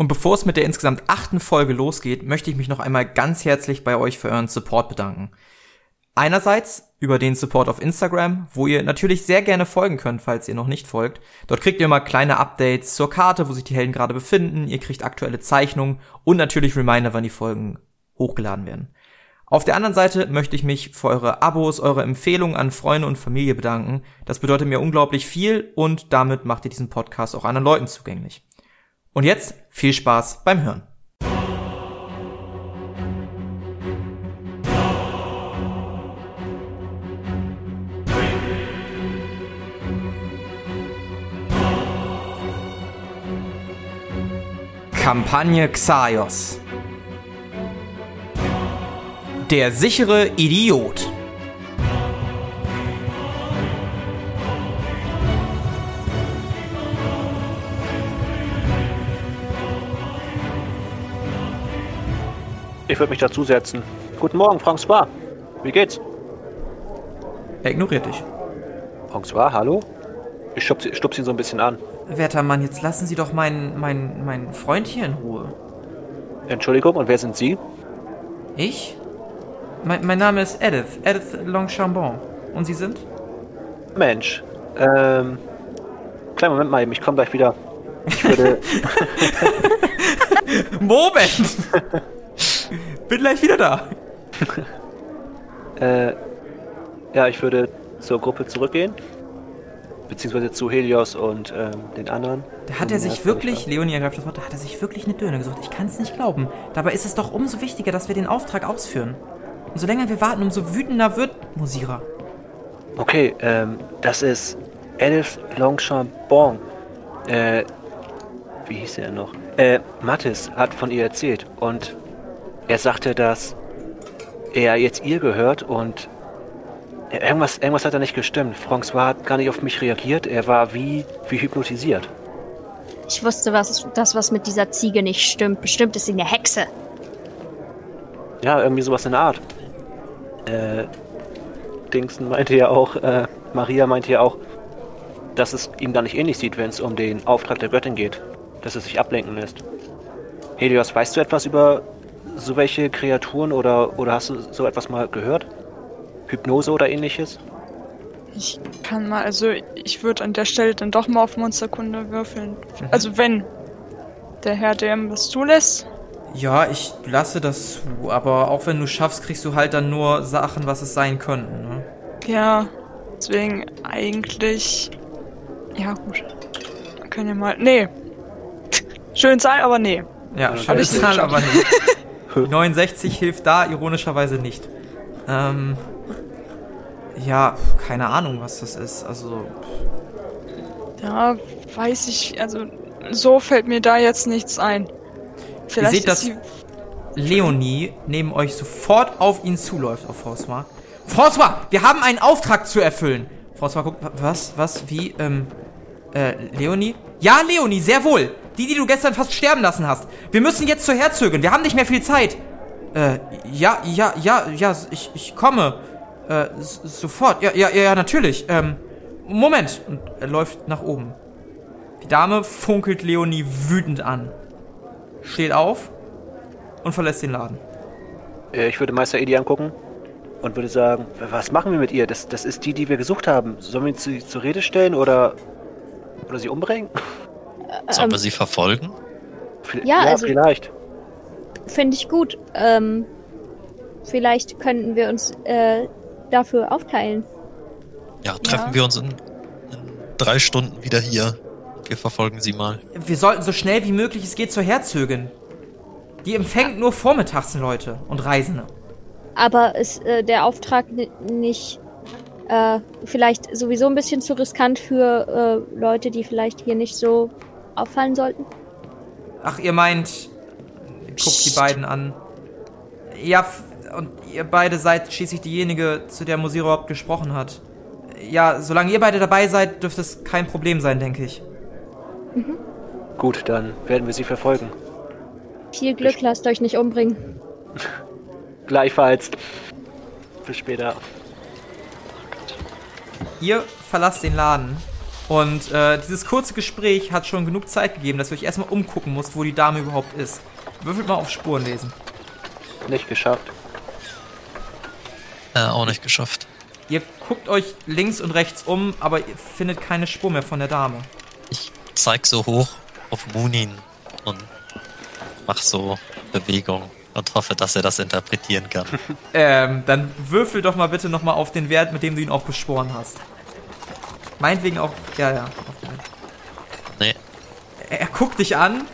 Und bevor es mit der insgesamt achten Folge losgeht, möchte ich mich noch einmal ganz herzlich bei euch für euren Support bedanken. Einerseits über den Support auf Instagram, wo ihr natürlich sehr gerne folgen könnt, falls ihr noch nicht folgt. Dort kriegt ihr immer kleine Updates zur Karte, wo sich die Helden gerade befinden. Ihr kriegt aktuelle Zeichnungen und natürlich Reminder, wann die Folgen hochgeladen werden. Auf der anderen Seite möchte ich mich für eure Abos, eure Empfehlungen an Freunde und Familie bedanken. Das bedeutet mir unglaublich viel und damit macht ihr diesen Podcast auch anderen Leuten zugänglich. Und jetzt viel Spaß beim Hören. Kampagne Xaios. Der sichere Idiot. Ich würde mich dazusetzen. Guten Morgen, François. Wie geht's? Er ignoriert dich. François, hallo? Ich stupse stups ihn so ein bisschen an. Werter Mann, jetzt lassen Sie doch meinen, meinen, meinen Freund hier in Ruhe. Entschuldigung, und wer sind Sie? Ich? Mein, mein Name ist Edith. Edith Longchambon. Und Sie sind? Mensch. Ähm. Kleinen Moment mal eben, ich komme gleich wieder. Ich würde. Moment! Bin gleich wieder da. äh. Ja, ich würde zur Gruppe zurückgehen. Beziehungsweise zu Helios und ähm, den anderen. Da hat er sich wirklich, Leonie ergreift das Wort, da hat er sich wirklich eine Döne gesucht. Ich kann es nicht glauben. Dabei ist es doch umso wichtiger, dass wir den Auftrag ausführen. Und so länger wir warten, umso wütender wird Musira. Okay, ähm, das ist Edith Longchambon. Äh, wie hieß er noch? Äh, Mattis hat von ihr erzählt und er sagte, dass er jetzt ihr gehört und irgendwas, irgendwas hat da nicht gestimmt. François hat gar nicht auf mich reagiert. Er war wie, wie hypnotisiert. Ich wusste, was das, was mit dieser Ziege nicht stimmt. Bestimmt ist sie eine Hexe. Ja, irgendwie sowas in der Art. Äh, Dingsen meinte ja auch, äh, Maria meinte ja auch, dass es ihm gar nicht ähnlich sieht, wenn es um den Auftrag der Göttin geht. Dass es sich ablenken lässt. Helios, weißt du etwas über so welche Kreaturen oder, oder hast du so etwas mal gehört? Hypnose oder ähnliches? Ich kann mal, also ich würde an der Stelle dann doch mal auf Monsterkunde würfeln. Mhm. Also wenn der Herr DM was zulässt. Ja, ich lasse das zu, aber auch wenn du schaffst, kriegst du halt dann nur Sachen, was es sein könnten, ne? Ja, deswegen eigentlich. Ja, gut. Kann ja mal. Nee. Schön Zahl, aber nee. Ja, schöne Zahl, aber nee. 69 hilft da ironischerweise nicht. Ähm. Ja, keine Ahnung, was das ist. Also. Ja, weiß ich. Also, so fällt mir da jetzt nichts ein. Vielleicht Ihr seht, dass Leonie neben euch sofort auf ihn zuläuft, auf François. François, wir haben einen Auftrag zu erfüllen. François guckt, was, was, wie, ähm, äh, Leonie? Ja, Leonie, sehr wohl. Die, die du gestern fast sterben lassen hast. Wir müssen jetzt zur Herzögin. Wir haben nicht mehr viel Zeit. Äh, ja, ja, ja, ja, ich, ich komme. Äh, sofort. Ja, ja, ja, natürlich. Ähm, Moment. Und er läuft nach oben. Die Dame funkelt Leonie wütend an. Steht auf und verlässt den Laden. Äh, ich würde Meister Edi angucken und würde sagen, was machen wir mit ihr? Das, das ist die, die wir gesucht haben. Sollen wir sie zur Rede stellen oder, oder sie umbringen? Sollen wir sie verfolgen? Ja, ja also, vielleicht. Finde ich gut. Ähm, vielleicht könnten wir uns äh, dafür aufteilen. Ja, treffen ja. wir uns in, in drei Stunden wieder hier. Wir verfolgen sie mal. Wir sollten so schnell wie möglich es geht zur Herzögin. Die empfängt nur vormittags Leute und Reisende. Aber ist äh, der Auftrag nicht äh, vielleicht sowieso ein bisschen zu riskant für äh, Leute, die vielleicht hier nicht so auffallen sollten? Ach, ihr meint, guckt die beiden an. Ja, und ihr beide seid schließlich diejenige, zu der Musiro überhaupt gesprochen hat. Ja, solange ihr beide dabei seid, dürfte es kein Problem sein, denke ich. Mhm. Gut, dann werden wir sie verfolgen. Viel Glück, Bis lasst euch nicht umbringen. Gleichfalls. Bis später. Ihr verlasst den Laden Und äh, dieses kurze Gespräch hat schon genug Zeit gegeben, dass ihr euch erstmal umgucken müsst, wo die Dame überhaupt ist. Würfelt mal auf Spuren lesen. Nicht geschafft. Äh, auch nicht geschafft. Ihr guckt euch links und rechts um, aber ihr findet keine Spur mehr von der Dame. Ich zeig so hoch auf Munin und mach so Bewegung und hoffe, dass er das interpretieren kann. Ähm, dann würfel doch mal bitte nochmal auf den Wert, mit dem du ihn auch beschworen hast. Meinetwegen auch, ja, ja. nee, Er, er guckt dich an,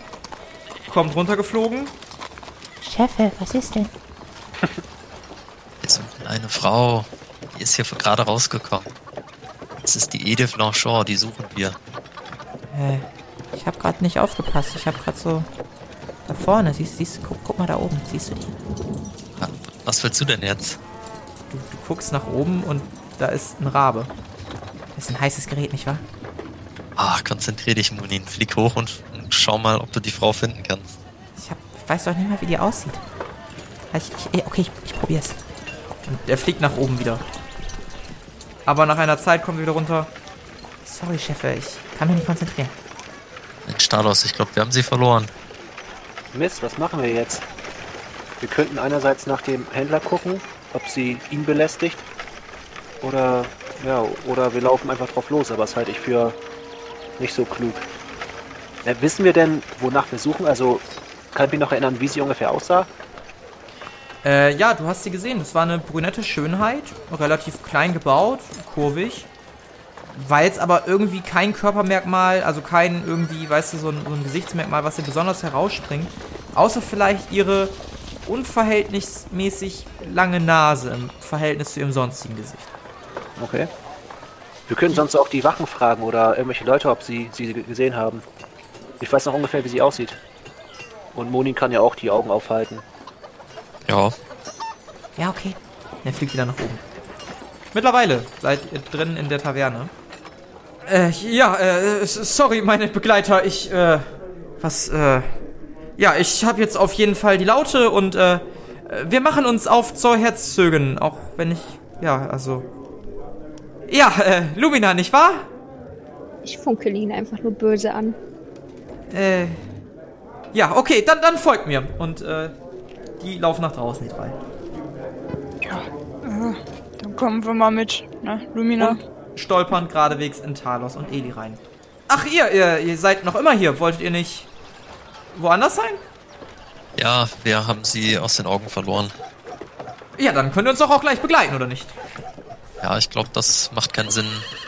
kommt runtergeflogen. Chefe, was ist denn? wir suchen eine Frau. Die ist hier gerade rausgekommen. Das ist die Edith Blanchard, die suchen wir. Äh, ich habe gerade nicht aufgepasst. Ich habe gerade so da vorne. Siehst, siehst, guck, guck mal da oben. Siehst du die? Was willst du denn jetzt? Du, du guckst nach oben und da ist ein Rabe. Das ist ein heißes Gerät, nicht wahr? Ah, konzentrier dich, Munin. Flieg hoch und, und schau mal, ob du die Frau finden kannst. Ich, hab, ich weiß doch nicht mal, wie die aussieht. Ich, ich, okay, ich, ich probier's. Und er fliegt nach oben wieder. Aber nach einer Zeit kommt er wieder runter. Sorry, Chefe, ich kann mich nicht konzentrieren. Mensch, Stalos, ich glaube, wir haben sie verloren. Mist, was machen wir jetzt? Wir könnten einerseits nach dem Händler gucken, ob sie ihn belästigt. Oder, ja, oder wir laufen einfach drauf los, aber das halte ich für nicht so klug. Äh, wissen wir denn, wonach wir suchen? Also, kann ich mich noch erinnern, wie sie ungefähr aussah? Äh, ja, du hast sie gesehen. Das war eine brünette Schönheit. Relativ klein gebaut, kurvig. War jetzt aber irgendwie kein Körpermerkmal, also kein irgendwie, weißt du, so ein, so ein Gesichtsmerkmal, was ihr besonders herausspringt. Außer vielleicht ihre unverhältnismäßig lange Nase im Verhältnis zu ihrem sonstigen Gesicht. Okay. Wir können sonst auch die Wachen fragen oder irgendwelche Leute, ob sie sie gesehen haben. Ich weiß noch ungefähr, wie sie aussieht. Und Monin kann ja auch die Augen aufhalten. Ja, Ja, okay. Er fliegt wieder nach oben. Mittlerweile seid ihr drin in der Taverne. Äh, ja, äh, sorry, meine Begleiter, ich, äh, was, äh, ja, ich habe jetzt auf jeden Fall die Laute und, äh, wir machen uns auf zur Herzögin, auch wenn ich, ja, also, ja, äh, Lumina, nicht wahr? Ich funkel ihn einfach nur böse an. Äh, ja, okay, dann, dann folgt mir. Und, äh, die laufen nach draußen, die drei. Ja, äh, dann kommen wir mal mit, ne, Lumina. Und stolpern geradewegs in Talos und Eli rein. Ach, ihr, ihr, ihr seid noch immer hier. Wolltet ihr nicht woanders sein? ja, wir haben sie aus den Augen verloren. Ja, dann könnt ihr uns doch auch gleich begleiten, oder nicht? Ja, ich glaube, das macht keinen Sinn,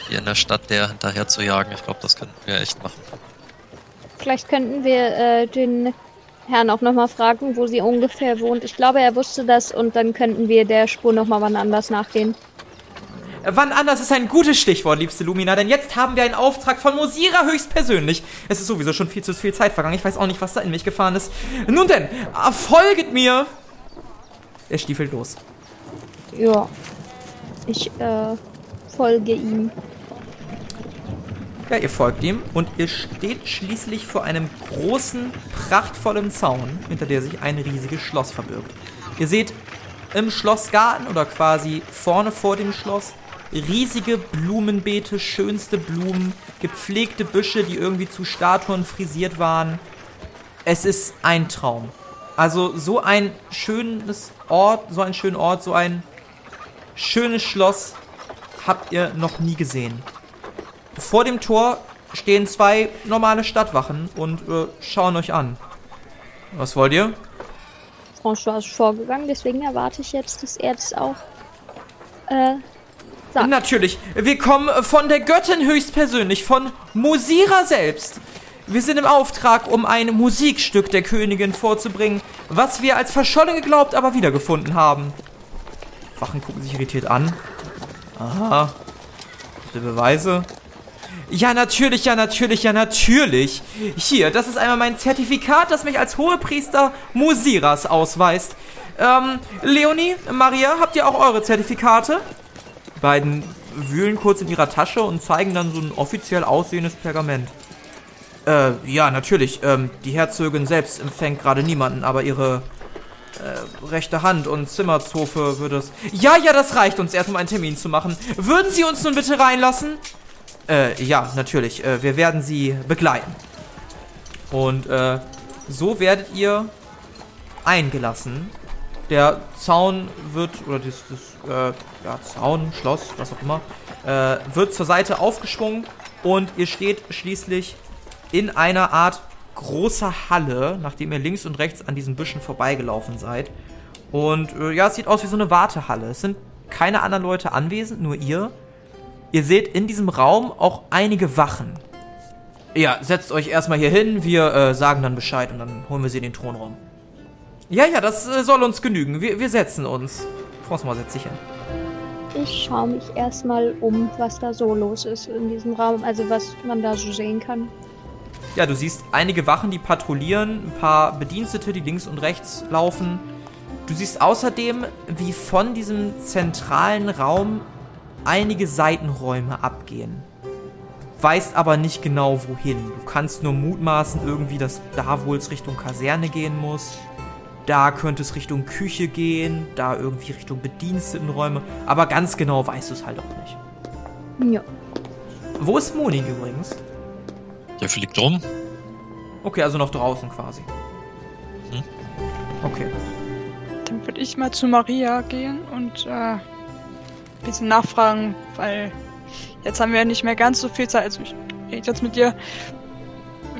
hier in der Stadt der hinterher zu jagen. Ich glaube, das könnten wir echt machen. Vielleicht könnten wir äh, den Herrn auch nochmal fragen, wo sie ungefähr wohnt. Ich glaube, er wusste das und dann könnten wir der Spur nochmal wann anders nachgehen. Äh, Wann anders ist ein gutes Stichwort, liebste Lumina, denn jetzt haben wir einen Auftrag von Mosira höchstpersönlich. Es ist sowieso schon viel zu viel Zeit vergangen. Ich weiß auch nicht, was da in mich gefahren ist. Nun denn, folget mir! Er stiefelt los. Ja. Ich äh, folge ihm. Ja, ihr folgt ihm und ihr steht schließlich vor einem großen, prachtvollen Zaun, hinter der sich ein riesiges Schloss verbirgt. Ihr seht im Schlossgarten oder quasi vorne vor dem Schloss riesige Blumenbeete, schönste Blumen, gepflegte Büsche, die irgendwie zu Statuen frisiert waren. Es ist ein Traum. Also so ein schönes Ort, so ein schöner Ort, so ein schönes Schloss habt ihr noch nie gesehen. Vor dem Tor stehen zwei normale Stadtwachen und äh, schauen euch an. Was wollt ihr? François ist vorgegangen, deswegen erwarte ich jetzt, dass er das auch äh, sagt. Natürlich, wir kommen von der Göttin höchstpersönlich, von Mosira selbst. Wir sind im Auftrag, um ein Musikstück der Königin vorzubringen, was wir als verschollen geglaubt, aber wiedergefunden haben. Wachen gucken sich irritiert an. Aha. Ihr Beweise? Ja, natürlich, ja, natürlich, ja, natürlich. Hier, das ist einmal mein Zertifikat, das mich als Hohepriester Musiras ausweist. Ähm, Leonie, Maria, habt ihr auch eure Zertifikate? Die beiden wühlen kurz in ihrer Tasche und zeigen dann so ein offiziell aussehendes Pergament. Äh, ja, natürlich. Ähm, die Herzogin selbst empfängt gerade niemanden, aber ihre äh, rechte Hand und Zimmerzofe würde es. Ja, ja, das reicht uns erst, um einen Termin zu machen. Würden Sie uns nun bitte reinlassen? Äh, ja, natürlich. Äh, wir werden sie begleiten. Und äh, so werdet ihr eingelassen. Der Zaun wird, oder das, das äh, ja, Zaun, Schloss, was auch immer, äh, wird zur Seite aufgeschwungen und ihr steht schließlich in einer Art großer Halle, nachdem ihr links und rechts an diesen Büschen vorbeigelaufen seid. Und äh, ja, es sieht aus wie so eine Wartehalle. Es sind keine anderen Leute anwesend, nur ihr. Ihr seht in diesem Raum auch einige Wachen. Ja, setzt euch erstmal hier hin, wir äh, sagen dann Bescheid und dann holen wir sie in den Thronraum. Ja, ja, das äh, soll uns genügen. Wir, wir setzen uns. François setzt sich hin. Ich schaue mich erstmal um, was da so los ist in diesem Raum, also was man da so sehen kann. Ja, du siehst einige Wachen, die patrouillieren, ein paar Bedienstete, die links und rechts laufen. Du siehst außerdem, wie von diesem zentralen Raum einige Seitenräume abgehen. Weißt aber nicht genau wohin. Du kannst nur mutmaßen irgendwie, dass da wohl es Richtung Kaserne gehen muss. Da könnte es Richtung Küche gehen, da irgendwie Richtung Bedienstetenräume. Aber ganz genau weißt du es halt auch nicht. Ja. Wo ist Monin übrigens? Der fliegt rum. Okay, also noch draußen quasi. Hm. Okay. Dann würde ich mal zu Maria gehen und äh, ein bisschen nachfragen, weil jetzt haben wir ja nicht mehr ganz so viel Zeit. Also ich rede jetzt mit dir.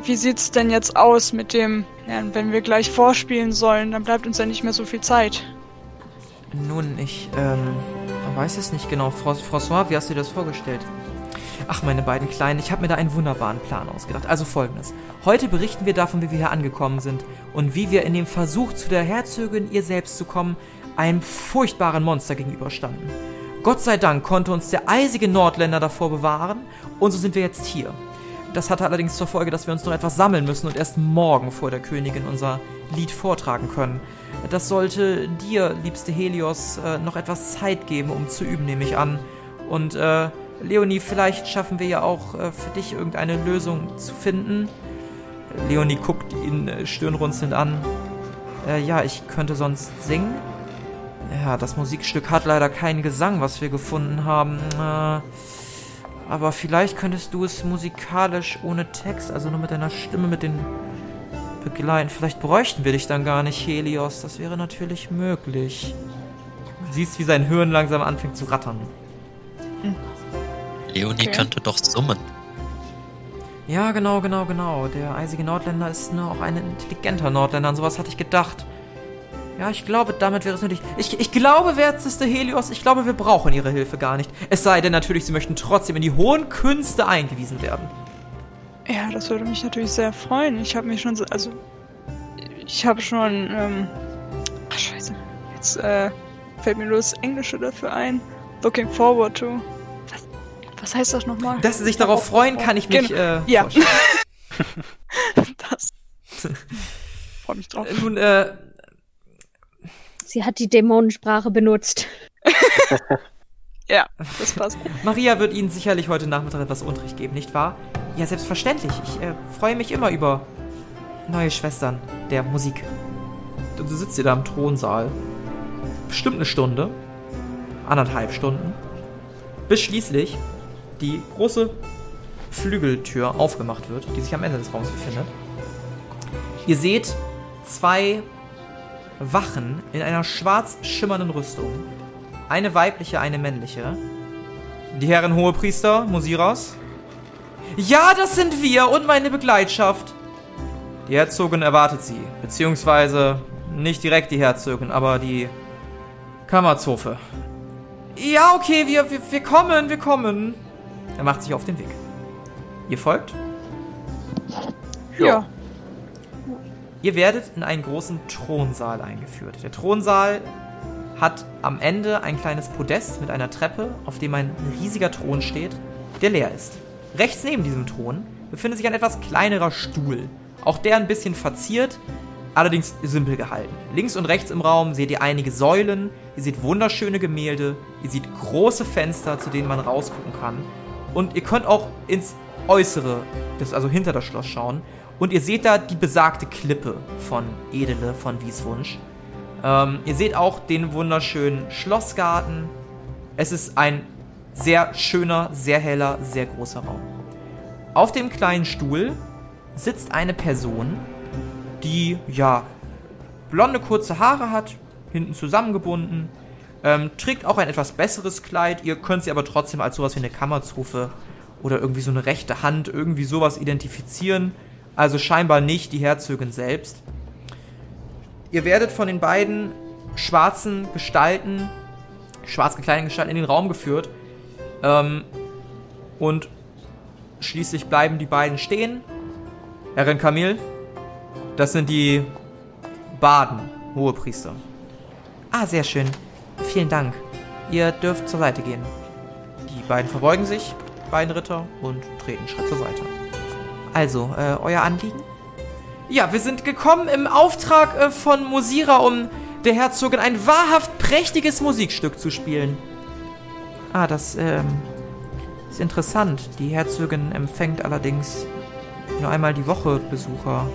Wie sieht's denn jetzt aus mit dem, ja, wenn wir gleich vorspielen sollen, dann bleibt uns ja nicht mehr so viel Zeit. Nun, ich, ähm, weiß es nicht genau. Fr François, wie hast du dir das vorgestellt? Ach, meine beiden Kleinen, ich habe mir da einen wunderbaren Plan ausgedacht. Also folgendes. Heute berichten wir davon, wie wir hier angekommen sind und wie wir in dem Versuch, zu der Herzogin ihr selbst zu kommen, einem furchtbaren Monster gegenüberstanden. Gott sei Dank konnte uns der eisige Nordländer davor bewahren und so sind wir jetzt hier. Das hatte allerdings zur Folge, dass wir uns noch etwas sammeln müssen und erst morgen vor der Königin unser Lied vortragen können. Das sollte dir, liebste Helios, äh, noch etwas Zeit geben, um zu üben, nehme ich an. Und äh, Leonie, vielleicht schaffen wir ja auch äh, für dich irgendeine Lösung zu finden. Leonie guckt ihn äh, stirnrunzelnd an. Äh, ja, ich könnte sonst singen. Ja, das Musikstück hat leider keinen Gesang, was wir gefunden haben. Äh, aber vielleicht könntest du es musikalisch ohne Text, also nur mit deiner Stimme, mit den begleiten. Vielleicht bräuchten wir dich dann gar nicht, Helios. Das wäre natürlich möglich. Du siehst, wie sein Hirn langsam anfängt zu rattern. Leonie Okay. könnte doch summen. Ja, genau, genau, genau. Der eisige Nordländer ist nur auch ein intelligenter Nordländer. An sowas hatte ich gedacht. Ja, ich glaube, damit wäre es nötig. Ich, ich glaube, werteste Helios, ich glaube, wir brauchen Ihre Hilfe gar nicht. Es sei denn natürlich, Sie möchten trotzdem in die hohen Künste eingewiesen werden. Ja, das würde mich natürlich sehr freuen. Ich habe mich schon, so, also ich habe schon, ähm, ach scheiße, jetzt äh, fällt mir nur das Englische dafür ein. Looking forward to. Was, heißt das nochmal? Dass Sie sich darauf freuen, kann ich mich äh, Ja. Das. Freue mich drauf. Äh, Nun, äh, Sie hat die Dämonensprache benutzt. Ja, das passt. Maria wird Ihnen sicherlich heute Nachmittag etwas Unterricht geben, nicht wahr? Ja, selbstverständlich. Ich äh, freue mich immer über neue Schwestern der Musik. Du, du sitzt hier da im Thronsaal. Bestimmt eine Stunde. Anderthalb Stunden. Bis schließlich die große Flügeltür aufgemacht wird, die sich am Ende des Raums befindet. Ihr seht zwei Wachen in einer schwarz schimmernden Rüstung. Eine weibliche, eine männliche. Die Herren Hohepriester, Musiras. Ja, das sind wir und meine Begleitschaft. Die Herzogin erwartet sie. Beziehungsweise nicht direkt die Herzogin, aber die Kammerzofe. Ja, okay, wir, wir, wir kommen, wir kommen. Er macht sich auf den Weg. Ihr folgt? Ja. Ihr werdet in einen großen Thronsaal eingeführt. Der Thronsaal hat am Ende ein kleines Podest mit einer Treppe, auf dem ein riesiger Thron steht, der leer ist. Rechts neben diesem Thron befindet sich ein etwas kleinerer Stuhl. Auch der ein bisschen verziert, allerdings simpel gehalten. Links und rechts im Raum seht ihr einige Säulen, ihr seht wunderschöne Gemälde, ihr seht große Fenster, zu denen man rausgucken kann. Und ihr könnt auch ins Äußere, das, also hinter das Schloss schauen. Und ihr seht da die besagte Klippe von Edele, von Wieswunsch. Ähm, ihr seht auch den wunderschönen Schlossgarten. Es ist ein Sehr schöner, sehr heller, sehr großer Raum. Auf dem kleinen Stuhl sitzt eine Person, die, ja, blonde kurze Haare hat, hinten zusammengebunden, ähm, trägt auch ein etwas besseres Kleid. Ihr könnt sie aber trotzdem als sowas wie eine Kammerzofe oder irgendwie so eine rechte Hand, irgendwie sowas identifizieren. Also scheinbar nicht die Herzogin selbst. Ihr werdet von den beiden schwarzen Gestalten, schwarz gekleideten Gestalten in den Raum geführt. Ähm, und schließlich bleiben die beiden stehen. Herrin Kamil, das sind die Baden, Hohepriester. Ah, sehr schön. Vielen Dank. Ihr dürft zur Seite gehen. Die beiden verbeugen sich, beiden Ritter, und treten Schritt zur Seite. Also, äh, euer Anliegen? Ja, wir sind gekommen im Auftrag äh, von Musira, um der Herzogin ein wahrhaft prächtiges Musikstück zu spielen. Ah, das, ähm, ist interessant. Die Herzogin empfängt allerdings nur einmal die Woche Besucher.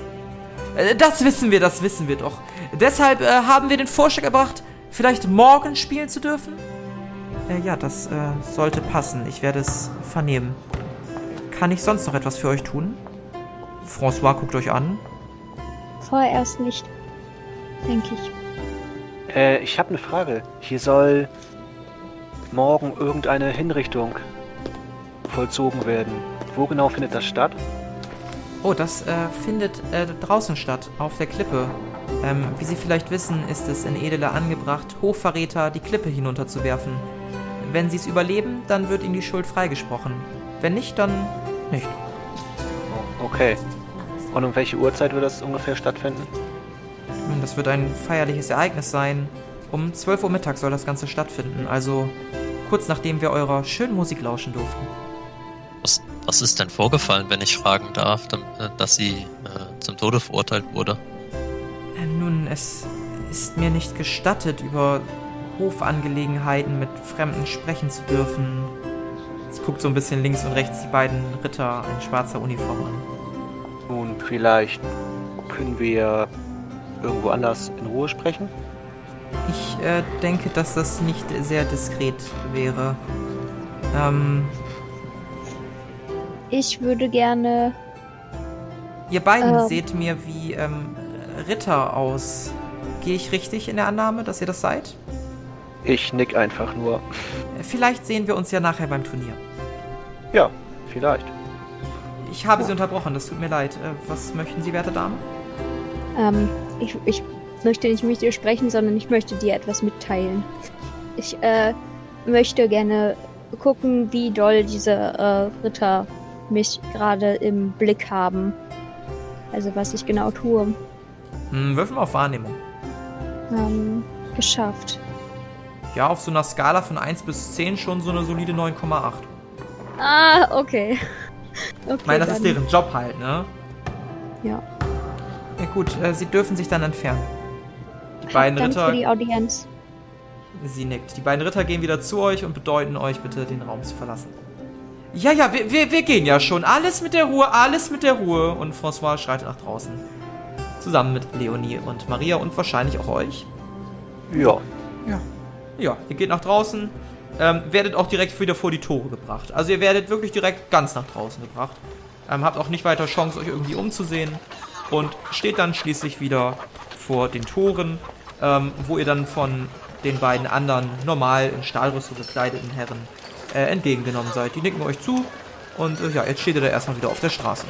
Äh, Das wissen wir, das wissen wir doch. Deshalb äh, haben wir den Vorschlag gebracht, vielleicht morgen spielen zu dürfen? Äh, ja, das äh, sollte passen. Ich werde es vernehmen. Kann ich sonst noch etwas für euch tun? François guckt euch an. Vorerst nicht. Denke ich. Äh, ich habe eine Frage. Hier soll morgen irgendeine Hinrichtung vollzogen werden. Wo genau findet das statt? Oh, das äh, findet äh, draußen statt, auf der Klippe. Ähm, wie Sie vielleicht wissen, ist es in Edele angebracht, Hochverräter die Klippe hinunterzuwerfen. Wenn sie es überleben, dann wird ihnen die Schuld freigesprochen. Wenn nicht, dann nicht. Okay. Und um welche Uhrzeit wird das ungefähr stattfinden? Nun, Das wird ein feierliches Ereignis sein. Um 12 Uhr Mittag soll das Ganze stattfinden, also kurz nachdem wir eurer schönen Musik lauschen durften. Was, was ist denn vorgefallen, wenn ich fragen darf, äh, dass sie äh, zum Tode verurteilt wurde? Es ist mir nicht gestattet, über Hofangelegenheiten mit Fremden sprechen zu dürfen. Sie guckt so ein bisschen links und rechts die beiden Ritter in schwarzer Uniform an. Nun, vielleicht können wir irgendwo anders in Ruhe sprechen? Ich äh, denke, dass das nicht sehr diskret wäre. Ähm, Ich würde gerne. Ihr beiden Ähm. seht mir wie ähm, Ritter aus. Gehe ich richtig in der Annahme, dass ihr das seid? Ich nick einfach nur. Vielleicht sehen wir uns ja nachher beim Turnier. Ja, vielleicht. Ich habe Sie unterbrochen, das tut mir leid. Äh, was möchten Sie, werte Dame? Ähm, ich, ich möchte nicht mit dir sprechen, sondern ich möchte dir etwas mitteilen. Ich äh, möchte gerne gucken, wie doll diese äh, Ritter mich gerade im Blick haben. Also was ich genau tue. Hm, würfeln wir auf Wahrnehmung. Ähm, geschafft. Ja, auf so einer Skala von 1 bis 10 schon so eine solide 9,8. Ah, okay. Okay, Ich meine, das ist dann- deren Job halt, ne? Ja. Ja gut, äh, Sie dürfen sich dann entfernen. Die beiden Danke Ritter, für die Audienz. sie nickt. Die beiden Ritter gehen wieder zu euch und bedeuten euch bitte, den Raum zu verlassen. Ja, ja, wir, wir, wir gehen ja schon. Alles mit der Ruhe, alles mit der Ruhe. Und François schreitet nach draußen. Zusammen mit Leonie und Maria und wahrscheinlich auch euch. Ja. Ja, ihr geht nach draußen, ähm, werdet auch direkt wieder vor die Tore gebracht. Also ihr werdet wirklich direkt ganz nach draußen gebracht. Ähm, habt auch nicht weiter Chance, euch irgendwie umzusehen. Und steht dann schließlich wieder vor den Toren, ähm, wo ihr dann von den beiden anderen normal in Stahlrüstung gekleideten Herren äh, entgegengenommen seid. Die nicken euch zu und äh, ja, jetzt steht ihr da erstmal wieder auf der Straße.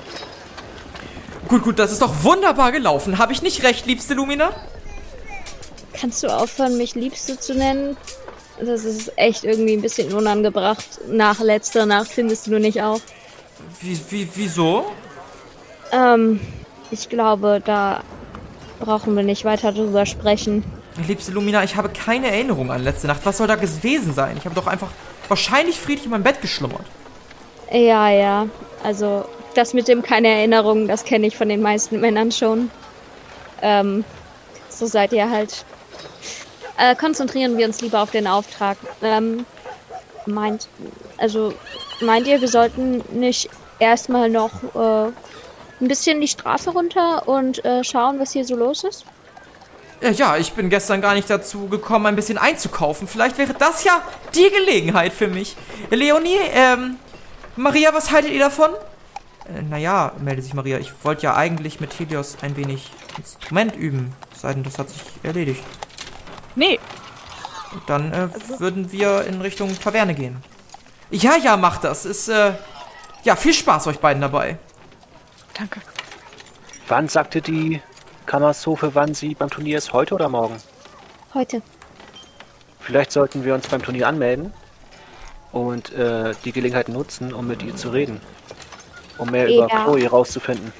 Gut, gut, das ist doch wunderbar gelaufen. Habe ich nicht recht, liebste Lumina? Kannst du aufhören, mich Liebste zu nennen? Das ist echt irgendwie ein bisschen unangebracht. Nach letzter Nacht findest du nicht auch? Wie, wie, wieso? Ähm, ich glaube, da brauchen wir nicht weiter drüber sprechen. Liebste Lumina, ich habe keine Erinnerung an letzte Nacht. Was soll da gewesen sein? Ich habe doch einfach wahrscheinlich friedlich in meinem Bett geschlummert. Ja, ja. Also, das mit dem keine Erinnerung, das kenne ich von den meisten Männern schon. Ähm, so seid ihr halt. Äh, konzentrieren wir uns lieber auf den Auftrag. Ähm, meint, also, meint ihr, wir sollten nicht erstmal noch äh, ein bisschen die Straße runter und äh, schauen, was hier so los ist? Äh, ja, ich bin gestern gar nicht dazu gekommen, ein bisschen einzukaufen. Vielleicht wäre das ja die Gelegenheit für mich. Leonie, ähm, Maria, was haltet ihr davon? Äh, naja, meldet sich Maria, ich wollte ja eigentlich mit Helios ein wenig Instrument üben. Sei denn, das hat sich erledigt. Nee. Dann äh, würden wir in Richtung Taverne gehen. Ja, ja, macht das. Ist, äh, ja, viel Spaß euch beiden dabei. Danke. Wann sagte die Kammershofe, wann sie beim Turnier ist? Heute oder morgen? Heute. Vielleicht sollten wir uns beim Turnier anmelden und äh, die Gelegenheit nutzen, um mit ihr zu reden. Um mehr Ja. über Chloe rauszufinden.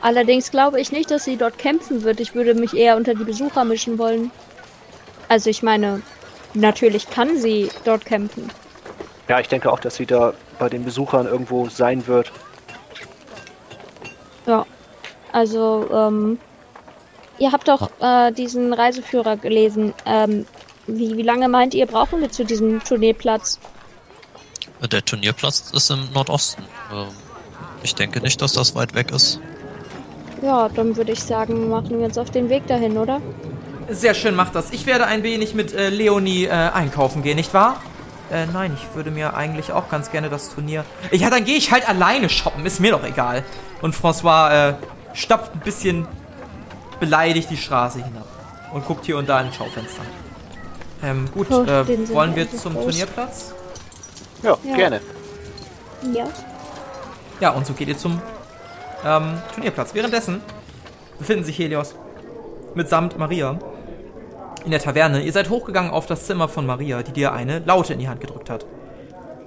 Allerdings glaube ich nicht, dass sie dort kämpfen wird. Ich würde mich eher unter die Besucher mischen wollen. Also ich meine, natürlich kann sie dort kämpfen. Ja, ich denke auch, dass sie da bei den Besuchern irgendwo sein wird. Ja. Also, ähm, ihr habt doch äh, diesen Reiseführer gelesen. Ähm, wie, wie lange meint ihr, brauchen wir zu diesem Turnierplatz? Der Turnierplatz ist im Nordosten. Ähm, Ich denke nicht, dass das weit weg ist. Ja, dann würde ich sagen, machen wir uns auf den Weg dahin, oder? Sehr schön, macht das. Ich werde ein wenig mit äh, Leonie äh, einkaufen gehen, nicht wahr? Äh, nein, ich würde mir eigentlich auch ganz gerne das Turnier. Ja, dann gehe ich halt alleine shoppen, ist mir doch egal. Und François äh, stapft ein bisschen beleidigt die Straße hinab und guckt hier und da ins Schaufenster. Ähm, gut, Oh, äh, wollen wir zum groß. Turnierplatz? Ja, Ja. gerne. Ja. Ja, und so geht ihr zum ähm, Turnierplatz. Währenddessen befinden sich Helios mitsamt Maria in der Taverne. Ihr seid hochgegangen auf das Zimmer von Maria, die dir eine Laute in die Hand gedrückt hat.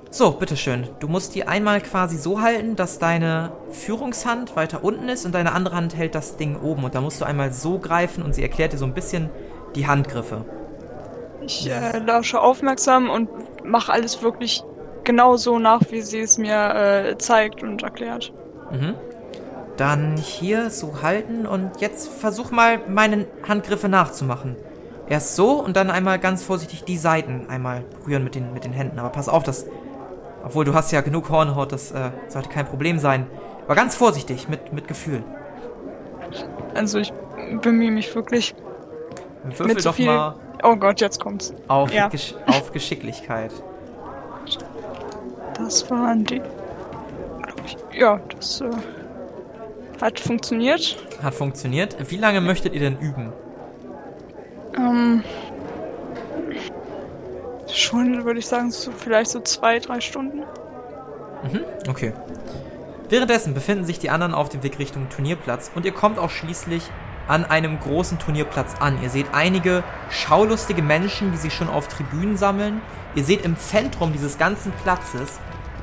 So, bitteschön. Du musst die einmal quasi so halten, dass deine Führungshand weiter unten ist und deine andere Hand hält das Ding oben. Und da musst du einmal so greifen und sie erklärt dir so ein bisschen die Handgriffe. Ich äh, lausche aufmerksam und mache alles wirklich genau so nach, wie sie es mir äh, zeigt und erklärt. Mhm. Dann hier so halten und jetzt versuch mal meine Handgriffe nachzumachen. Erst so und dann einmal ganz vorsichtig die Seiten einmal berühren mit den, mit den Händen. Aber pass auf, das. Obwohl du hast ja genug Hornhaut, das äh, sollte kein Problem sein. Aber ganz vorsichtig, mit, mit Gefühl. Also ich bemühe mich wirklich. Würfel Mit doch viel- mal Oh Gott, jetzt kommt's. auf, Ja. Gesch auf Geschicklichkeit. Das waren die. Ich. Ja, das äh, hat funktioniert. Hat funktioniert. Wie lange möchtet ihr denn üben? Ähm, schon, würde ich sagen, so, vielleicht so zwei, drei Stunden. Okay. Währenddessen befinden sich die anderen auf dem Weg Richtung Turnierplatz und ihr kommt auch schließlich an einem großen Turnierplatz an. Ihr seht einige schaulustige Menschen, die sich schon auf Tribünen sammeln. Ihr seht im Zentrum dieses ganzen Platzes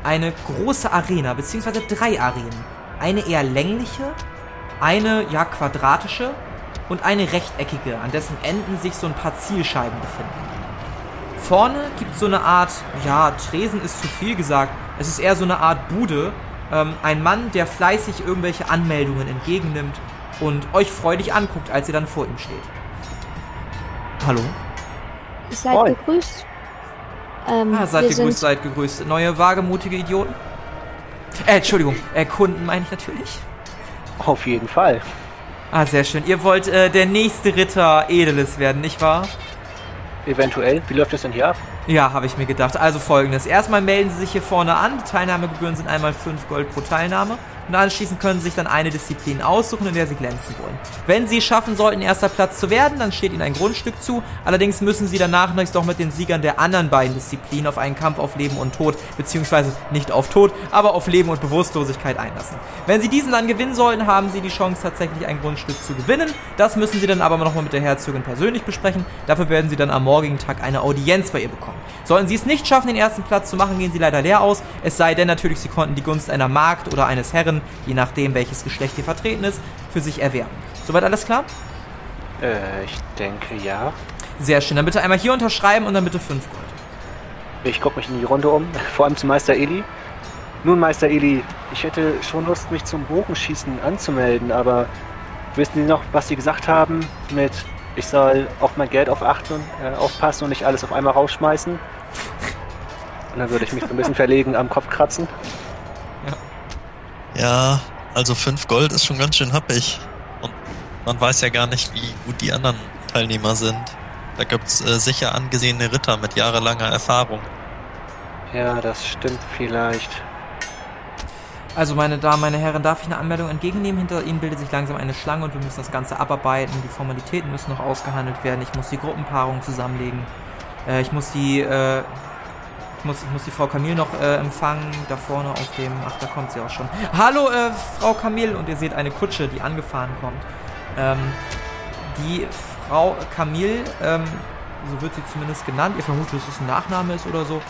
eine große Arena, beziehungsweise drei Arenen. Eine eher längliche, eine ja quadratische und eine rechteckige, an dessen Enden sich so ein paar Zielscheiben befinden. Vorne gibt es so eine Art, ja, Tresen ist zu viel gesagt. Es ist eher so eine Art Bude. Ähm, ein Mann, der fleißig irgendwelche Anmeldungen entgegennimmt und euch freudig anguckt, als ihr dann vor ihm steht. Hallo? Seid Moin. gegrüßt. Ähm, Ah, seid wir gegrüßt, sind, seid gegrüßt. Neue wagemutige Idioten? Äh, Entschuldigung, äh, Kunden meine ich natürlich. Auf jeden Fall. Ah, sehr schön. Ihr wollt äh, der nächste Ritter Edeles werden, nicht wahr? Eventuell. Wie läuft das denn hier ab? Ja, habe ich mir gedacht. Also folgendes. Erstmal melden Sie sich hier vorne an. Die Teilnahmegebühren sind einmal 5 Gold pro Teilnahme. Und anschließend können Sie sich dann eine Disziplin aussuchen, in der Sie glänzen wollen. Wenn Sie es schaffen sollten, erster Platz zu werden, dann steht Ihnen ein Grundstück zu. Allerdings müssen Sie danach noch doch mit den Siegern der anderen beiden Disziplinen auf einen Kampf auf Leben und Tod, beziehungsweise nicht auf Tod, aber auf Leben und Bewusstlosigkeit einlassen. Wenn Sie diesen dann gewinnen sollten, haben Sie die Chance tatsächlich ein Grundstück zu gewinnen. Das müssen Sie dann aber nochmal mit der Herzogin persönlich besprechen. Dafür werden Sie dann am morgigen Tag eine Audienz bei ihr bekommen. Sollten Sie es nicht schaffen, den ersten Platz zu machen, gehen Sie leider leer aus. Es sei denn natürlich, Sie konnten die Gunst einer Magd oder eines Herren, je nachdem welches Geschlecht hier vertreten ist, für sich erwerben. Soweit alles klar? Äh, ich denke ja. Sehr schön. Dann bitte einmal hier unterschreiben und dann bitte 5 Gold. Ich gucke mich in die Runde um, vor allem zu Meister Eli. Nun, Meister Eli, ich hätte schon Lust, mich zum Bogenschießen anzumelden, aber wissen Sie noch, was Sie gesagt haben mit, ich soll auf mein Geld auf achten, äh, aufpassen und nicht alles auf einmal rausschmeißen? Und dann würde ich mich so ein bisschen verlegen am Kopf kratzen. Ja, also 5 Gold ist schon ganz schön happig. Und man weiß ja gar nicht, wie gut die anderen Teilnehmer sind. Da gibt's äh, sicher angesehene Ritter mit jahrelanger Erfahrung. Ja, das stimmt vielleicht. Also, meine Damen, meine Herren, darf ich eine Anmeldung entgegennehmen? Hinter Ihnen bildet sich langsam eine Schlange und wir müssen das Ganze abarbeiten. Die Formalitäten müssen noch ausgehandelt werden. Ich muss die Gruppenpaarung zusammenlegen. Äh, ich muss die, äh, ich muss, ich muss die Frau Camille noch äh, empfangen. Da vorne auf dem, ach, da kommt sie auch schon. Hallo, äh, Frau Camille. Und ihr seht eine Kutsche, die angefahren kommt. Ähm, die Frau Camille, ähm, so wird sie zumindest genannt. Ihr vermutet, dass es ein Nachname ist oder so.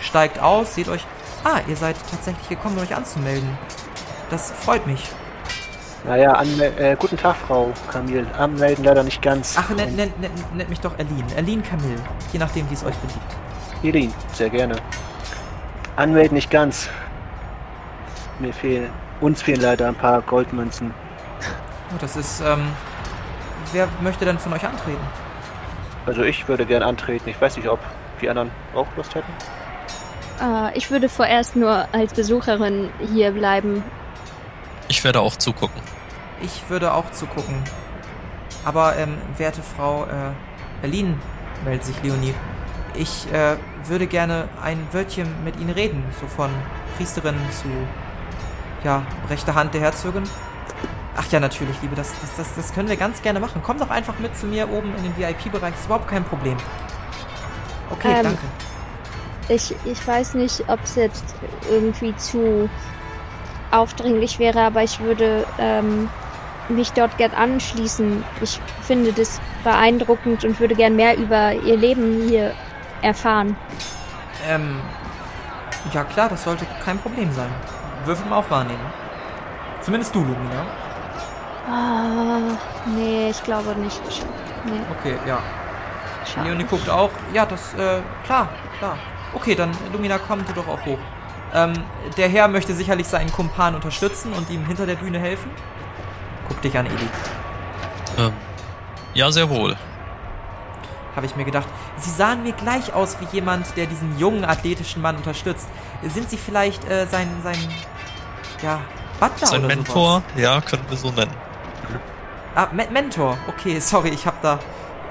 Steigt aus, seht euch Ah, ihr seid tatsächlich gekommen, um euch anzumelden. Das freut mich. Naja, anmel äh, guten Tag, Frau Camille. Anmelden leider nicht ganz. Ach, nennt, mich doch Erlin. Erlin Camille. Je nachdem, wie es euch beliebt. Erlin, sehr gerne. Anmelden nicht ganz. Mir fehlen, uns fehlen leider ein paar Goldmünzen. Oh, das ist, ähm, wer möchte denn von euch antreten? Also ich würde gern antreten. Ich weiß nicht, ob die anderen auch Lust hätten. Äh, ich würde vorerst nur als Besucherin hier bleiben. Ich werde auch zugucken. Ich würde auch zugucken. Aber, ähm, werte Frau, äh, Berlin, meldet sich Leonie. Ich, äh, würde gerne ein Wörtchen mit Ihnen reden. So von Priesterin zu, ja, rechter Hand der Herzogin. Ach ja, natürlich, Liebe, das, das, das, das können wir ganz gerne machen. Komm doch einfach mit zu mir oben in den VIP-Bereich. Ist überhaupt kein Problem. Okay, Ähm, danke. Ich, ich weiß nicht, ob es jetzt irgendwie zu aufdringlich wäre, aber ich würde ähm, mich dort gern anschließen. Ich finde das beeindruckend und würde gern mehr über ihr Leben hier erfahren. Ähm, ja klar, das sollte kein Problem sein. Würfel mal auf Wahrnehmen. Zumindest du, Lumina. Ah, nee, ich glaube nicht. Nee, Okay, ja. schade. Leonie guckt auch. Ja, das, äh, klar, klar. Okay, dann, Lumina, komm du doch auch hoch. Ähm, der Herr möchte sicherlich seinen Kumpan unterstützen und ihm hinter der Bühne helfen. Guck dich an, Eli. Ähm, ja, sehr wohl. Habe ich mir gedacht. Sie sahen mir gleich aus wie jemand, der diesen jungen, athletischen Mann unterstützt. Sind Sie vielleicht, äh, sein, sein, ja, Butler Sein oder Mentor, ja, können wir so nennen. Sowas? Ah, Me Mentor. Okay, sorry, ich hab da...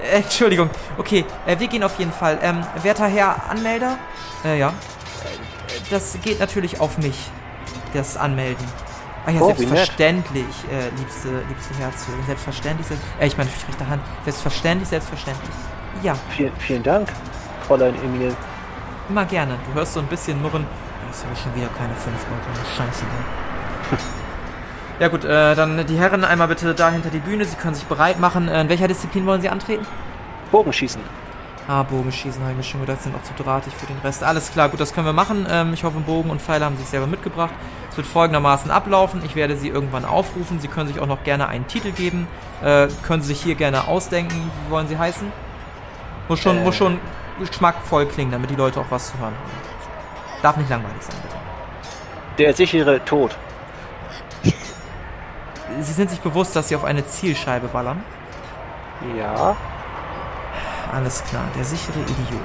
Äh, Entschuldigung. Okay, äh, wir gehen auf jeden Fall. Ähm, werter Herr Anmelder? Äh, ja. Äh, Das geht natürlich auf mich, das Anmelden. Ah ja, Oh, selbstverständlich, äh, liebste, liebste Herzogin. Selbstverständlich, selbst, äh, ich meine, rechte Hand. Selbstverständlich, selbstverständlich. Ja, Vielen, vielen Dank, Fräulein Emil. immer gerne. Du hörst so ein bisschen murren. Jetzt habe ich schon wieder keine fünf Leute. Scheiße, ne? Ja gut, äh, dann die Herren einmal bitte da hinter die Bühne. Sie können sich bereit machen. Äh, in welcher Disziplin wollen Sie antreten? Bogenschießen. Ah, Bogenschießen habe ich mir schon gedacht, sind auch zu drahtig für den Rest. Alles klar, gut, das können wir machen. Ähm, ich hoffe, Bogen und Pfeile haben Sie sich selber mitgebracht. Es wird folgendermaßen ablaufen. Ich werde Sie irgendwann aufrufen. Sie können sich auch noch gerne einen Titel geben. Äh, können Sie sich hier gerne ausdenken. Wie wollen Sie heißen? Muss schon, Äh. muss schon geschmackvoll klingen, damit die Leute auch was zu hören haben. Darf nicht langweilig sein, bitte. Der sichere Tod. Sie sind sich bewusst, dass Sie auf eine Zielscheibe ballern? Ja. Alles klar, der sichere Idiot.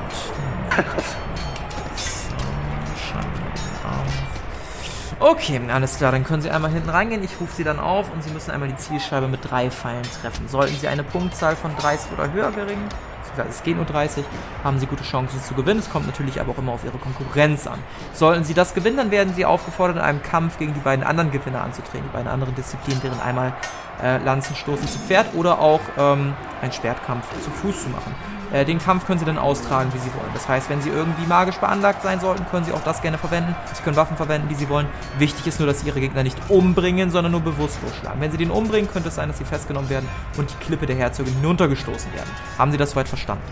Okay, alles klar, dann können Sie einmal hinten reingehen. Ich rufe Sie dann auf und Sie müssen einmal die Zielscheibe mit drei Pfeilen treffen. Sollten Sie eine Punktzahl von 30 oder höher beziehungsweise es geht nur 30, haben Sie gute Chancen zu gewinnen. Es kommt natürlich aber auch immer auf Ihre Konkurrenz an. Sollten Sie das gewinnen, dann werden Sie aufgefordert, in einem Kampf gegen die beiden anderen Gewinner anzutreten, die beiden anderen Disziplinen, deren einmal äh, Lanzenstoßen zu Pferd oder auch ähm, ein Schwertkampf zu Fuß zu machen. Äh, den Kampf können Sie dann austragen, wie Sie wollen. Das heißt, wenn Sie irgendwie magisch beanlagt sein sollten, können Sie auch das gerne verwenden. Sie können Waffen verwenden, die Sie wollen. Wichtig ist nur, dass Sie Ihre Gegner nicht umbringen, sondern nur bewusstlos schlagen. Wenn Sie den umbringen, könnte es sein, dass Sie festgenommen werden und die Klippe der Herzogin hinuntergestoßen werden. Haben Sie das soweit verstanden?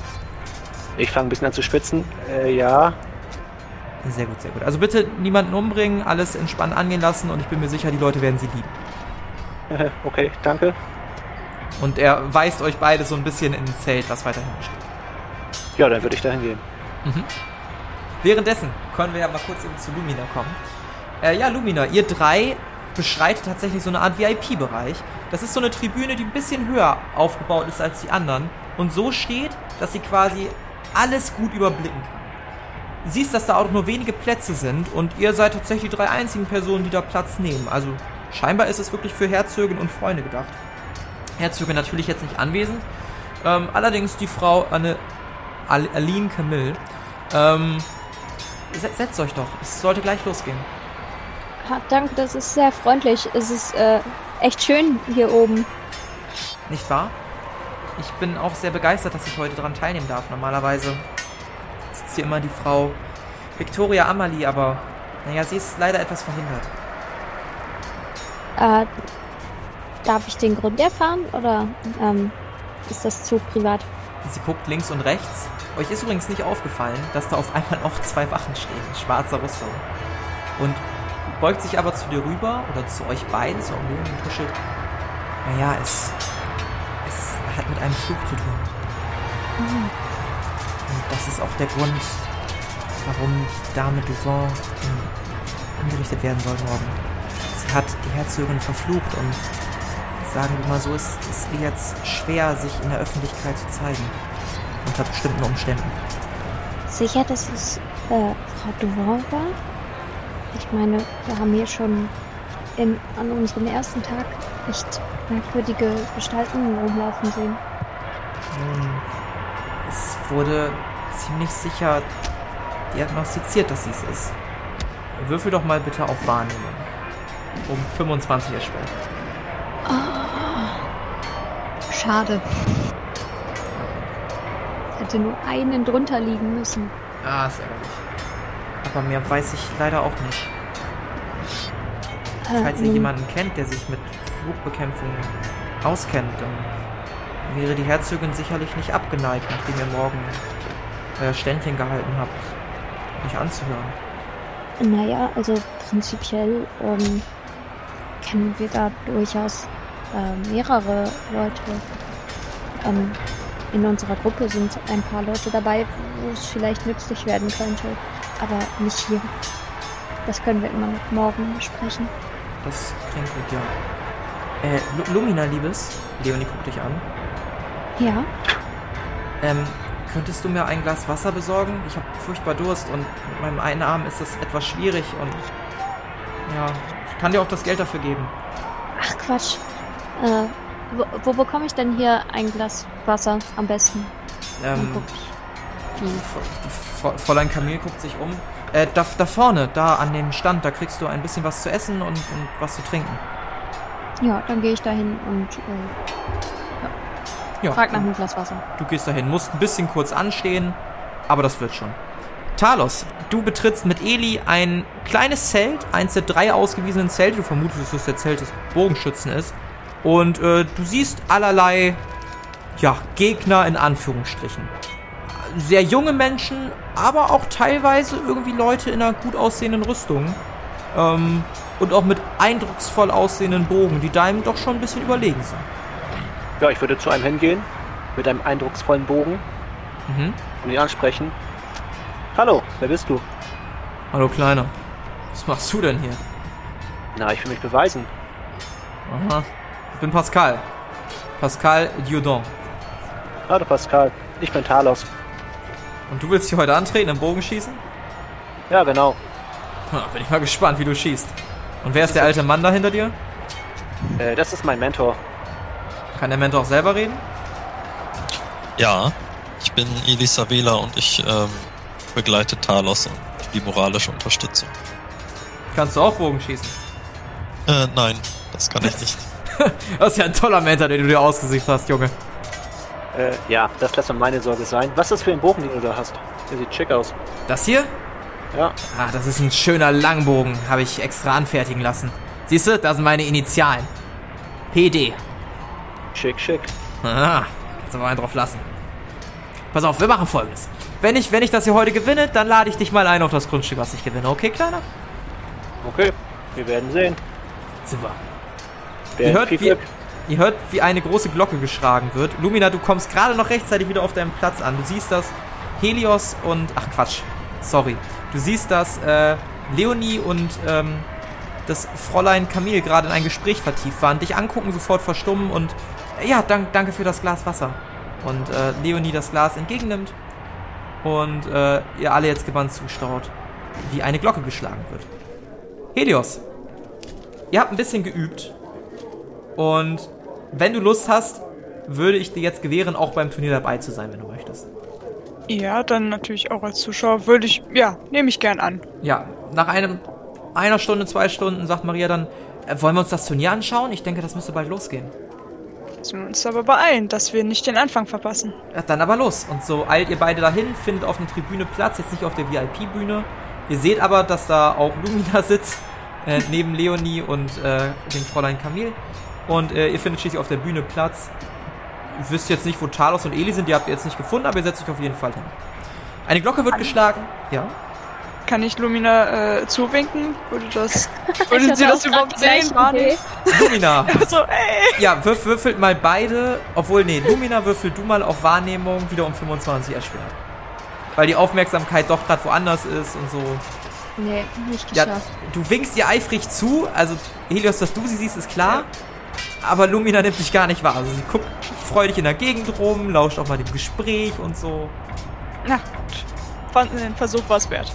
Ich fange ein bisschen an zu spitzen. Äh, ja. Sehr gut, sehr gut. Also bitte niemanden umbringen, alles entspannt angehen lassen und ich bin mir sicher, die Leute werden Sie lieben. okay, danke. Und er weist euch beide so ein bisschen in ein Zelt, was weiter hinten steht. Ja, dann würde ich dahin gehen. Währenddessen können wir ja mal kurz eben zu Lumina kommen. Äh, ja, Lumina, ihr drei beschreitet tatsächlich so eine Art VIP-Bereich. Das ist so eine Tribüne, die ein bisschen höher aufgebaut ist als die anderen und so steht, dass sie quasi alles gut überblicken kann. Siehst, dass da auch nur wenige Plätze sind und ihr seid tatsächlich die drei einzigen Personen, die da Platz nehmen. Also scheinbar ist es wirklich für Herzögin und Freunde gedacht. Herzogin natürlich jetzt nicht anwesend. Ähm, allerdings die Frau Anne, Al Aline Camille. Ähm, setzt euch doch, es sollte gleich losgehen. Ha, danke, das ist sehr freundlich. Es ist äh, echt schön hier oben. Nicht wahr? Ich bin auch sehr begeistert, dass ich heute daran teilnehmen darf. Normalerweise sitzt hier immer die Frau Victoria Amalie, aber naja, sie ist leider etwas verhindert. Äh, darf ich den Grund erfahren oder ähm, ist das zu privat? Sie guckt links und rechts. Euch ist übrigens nicht aufgefallen, dass da auf einmal auch zwei Wachen stehen, schwarzer Rüstung. Und beugt sich aber zu dir rüber oder zu euch beiden, zur Umgebung und tuschelt. Naja, es, es hat mit einem Flug zu tun. Mhm. Und das ist auch der Grund, warum die Dame Duvant hingerichtet werden soll morgen. Hat die Herzogin verflucht und sagen wir mal so, es ist ihr jetzt schwer, sich in der Öffentlichkeit zu zeigen. Unter bestimmten Umständen. Sicher, dass es äh, Frau Duvant war? Ich meine, wir haben hier schon in, an unserem ersten Tag echt merkwürdige Gestalten rumlaufen sehen. Nun, es wurde ziemlich sicher diagnostiziert, dass sie es ist. Würfel doch mal bitte auf Wahrnehmung. Um 25 erschwert. Oh, schade. Hätte nur einen drunter liegen müssen. Ah, ist ärgerlich. Aber mehr weiß ich leider auch nicht. Falls ihr Ähm, jemanden kennt, der sich mit Fluchbekämpfung auskennt, dann wäre die Herzogin sicherlich nicht abgeneigt, nachdem ihr morgen euer Ständchen gehalten habt, mich anzuhören. Naja, also prinzipiell ähm, kennen wir da durchaus äh, mehrere Leute. Ähm, in unserer Gruppe sind ein paar Leute dabei, wo es vielleicht nützlich werden könnte. Aber nicht hier. Das können wir immer noch morgen besprechen. Das klingt gut, ja. Äh, Lu- Lumina, Liebes, Leonie guckt dich an. Ja, Ähm, könntest du mir ein Glas Wasser besorgen? Ich habe furchtbar Durst und mit meinem einen Arm ist das etwas schwierig und ja, kann dir auch das Geld dafür geben. ach Quatsch. Äh, wo, wo bekomme ich denn hier ein Glas Wasser am besten? Ähm, Fräulein Camille guckt sich um. Äh, da, da vorne, da an dem Stand, da kriegst du ein bisschen was zu essen und, und was zu trinken. Ja, dann gehe ich dahin und äh, Ja, frag nach einem Glas Wasser. du gehst dahin, musst ein bisschen kurz anstehen, aber das wird schon. Talos, du betrittst mit Eli ein kleines Zelt, eins der drei ausgewiesenen Zelte. Du vermutest, dass das der Zelt des Bogenschützen ist. Und äh, du siehst allerlei, ja, Gegner in Anführungsstrichen. Sehr junge Menschen, aber auch teilweise irgendwie Leute in einer gut aussehenden Rüstung. Ähm, und auch mit eindrucksvoll aussehenden Bogen, die deinem doch schon ein bisschen überlegen sind. Ja, ich würde zu einem hingehen, mit einem eindrucksvollen Bogen Mhm. und ihn ansprechen. Hallo, wer bist du? Hallo Kleiner. Was machst du denn hier? Na, ich will mich beweisen. Aha. Ich bin Pascal. Pascal Diodon. Hallo Pascal, ich bin Talos. Und du willst hier heute antreten im Bogenschießen? Ja, genau. Ha, bin ich mal gespannt, wie du schießt. Und wer ist der alte Mann da hinter dir? Äh, das ist mein Mentor. Kann der Mentor auch selber reden? Ja, ich bin Elisa Wähler und ich ähm, begleite Talos und die moralische Unterstützung. Kannst du auch Bogenschießen? Äh, nein, das kann ich nicht. Das ist ja ein toller Mentor, den du dir ausgesucht hast, Junge. Äh, ja, das lässt mal meine Sorge sein. Was ist das für ein Bogen, den du da hast? Der sieht schick aus. Das hier? Ja, Ah, das ist ein schöner Langbogen. Habe ich extra anfertigen lassen. Siehst du, das sind meine Initialen. PD. schick, schick. Aha, kannst aber einen drauf lassen. Pass auf, wir machen folgendes. Wenn ich, wenn ich das hier heute gewinne, dann lade ich dich mal ein auf das Grundstück, was ich gewinne. Okay, Kleiner? Okay, wir werden sehen. Super. Ihr hört, wie, ihr hört, wie eine große Glocke geschlagen wird. Lumina, du kommst gerade noch rechtzeitig wieder auf deinem Platz an. Du siehst, dass Helios und... Ach, Quatsch. Sorry. Du siehst, dass äh, Leonie und ähm, das Fräulein Camille gerade in ein Gespräch vertieft waren. Dich angucken, sofort verstummen und... Äh, ja, dank, danke für das Glas Wasser. Und äh, Leonie das Glas entgegennimmt und äh, ihr alle jetzt gebannt zustaut, wie eine Glocke geschlagen wird. Helios, ihr habt ein bisschen geübt und wenn du Lust hast, würde ich dir jetzt gewähren, auch beim Turnier dabei zu sein, wenn du möchtest. Ja, dann natürlich auch als Zuschauer würde ich, ja, nehme ich gern an. Ja, nach einem, einer Stunde, zwei Stunden sagt Maria dann, äh, wollen wir uns das Turnier anschauen? Ich denke, das müsste bald losgehen. Müssen wir uns aber beeilen, dass wir nicht den Anfang verpassen. Ja, dann aber los. Und so eilt ihr beide dahin, findet auf einer Tribüne Platz, jetzt nicht auf der VIP-Bühne. Ihr seht aber, dass da auch Lumina sitzt, äh, neben Leonie und äh, dem Fräulein Camille. Und äh, ihr findet schließlich auf der Bühne Platz. Ihr wisst jetzt nicht, wo Talos und Eli sind, die habt ihr jetzt nicht gefunden, aber ihr setzt euch auf jeden Fall hin. Eine Glocke wird geschlagen. Ja. Kann ich Lumina äh, zuwinken? Würde das. Hatte Sie das überhaupt sehen? Idee. Lumina. So, ey! Ja, würf, würfelt mal beide. Obwohl, nee, Lumina würfelt du mal auf Wahrnehmung wieder um 25 erschwert. Weil die Aufmerksamkeit doch gerade woanders ist und so. Nee, nicht Ja, geschafft. du winkst ihr eifrig zu. Also, Helios, dass du sie siehst, ist klar. Aber Lumina nimmt dich gar nicht wahr. Also, sie guckt freudig in der Gegend rum, lauscht auch mal dem Gespräch und so. Na gut. Fand den Versuch was wert.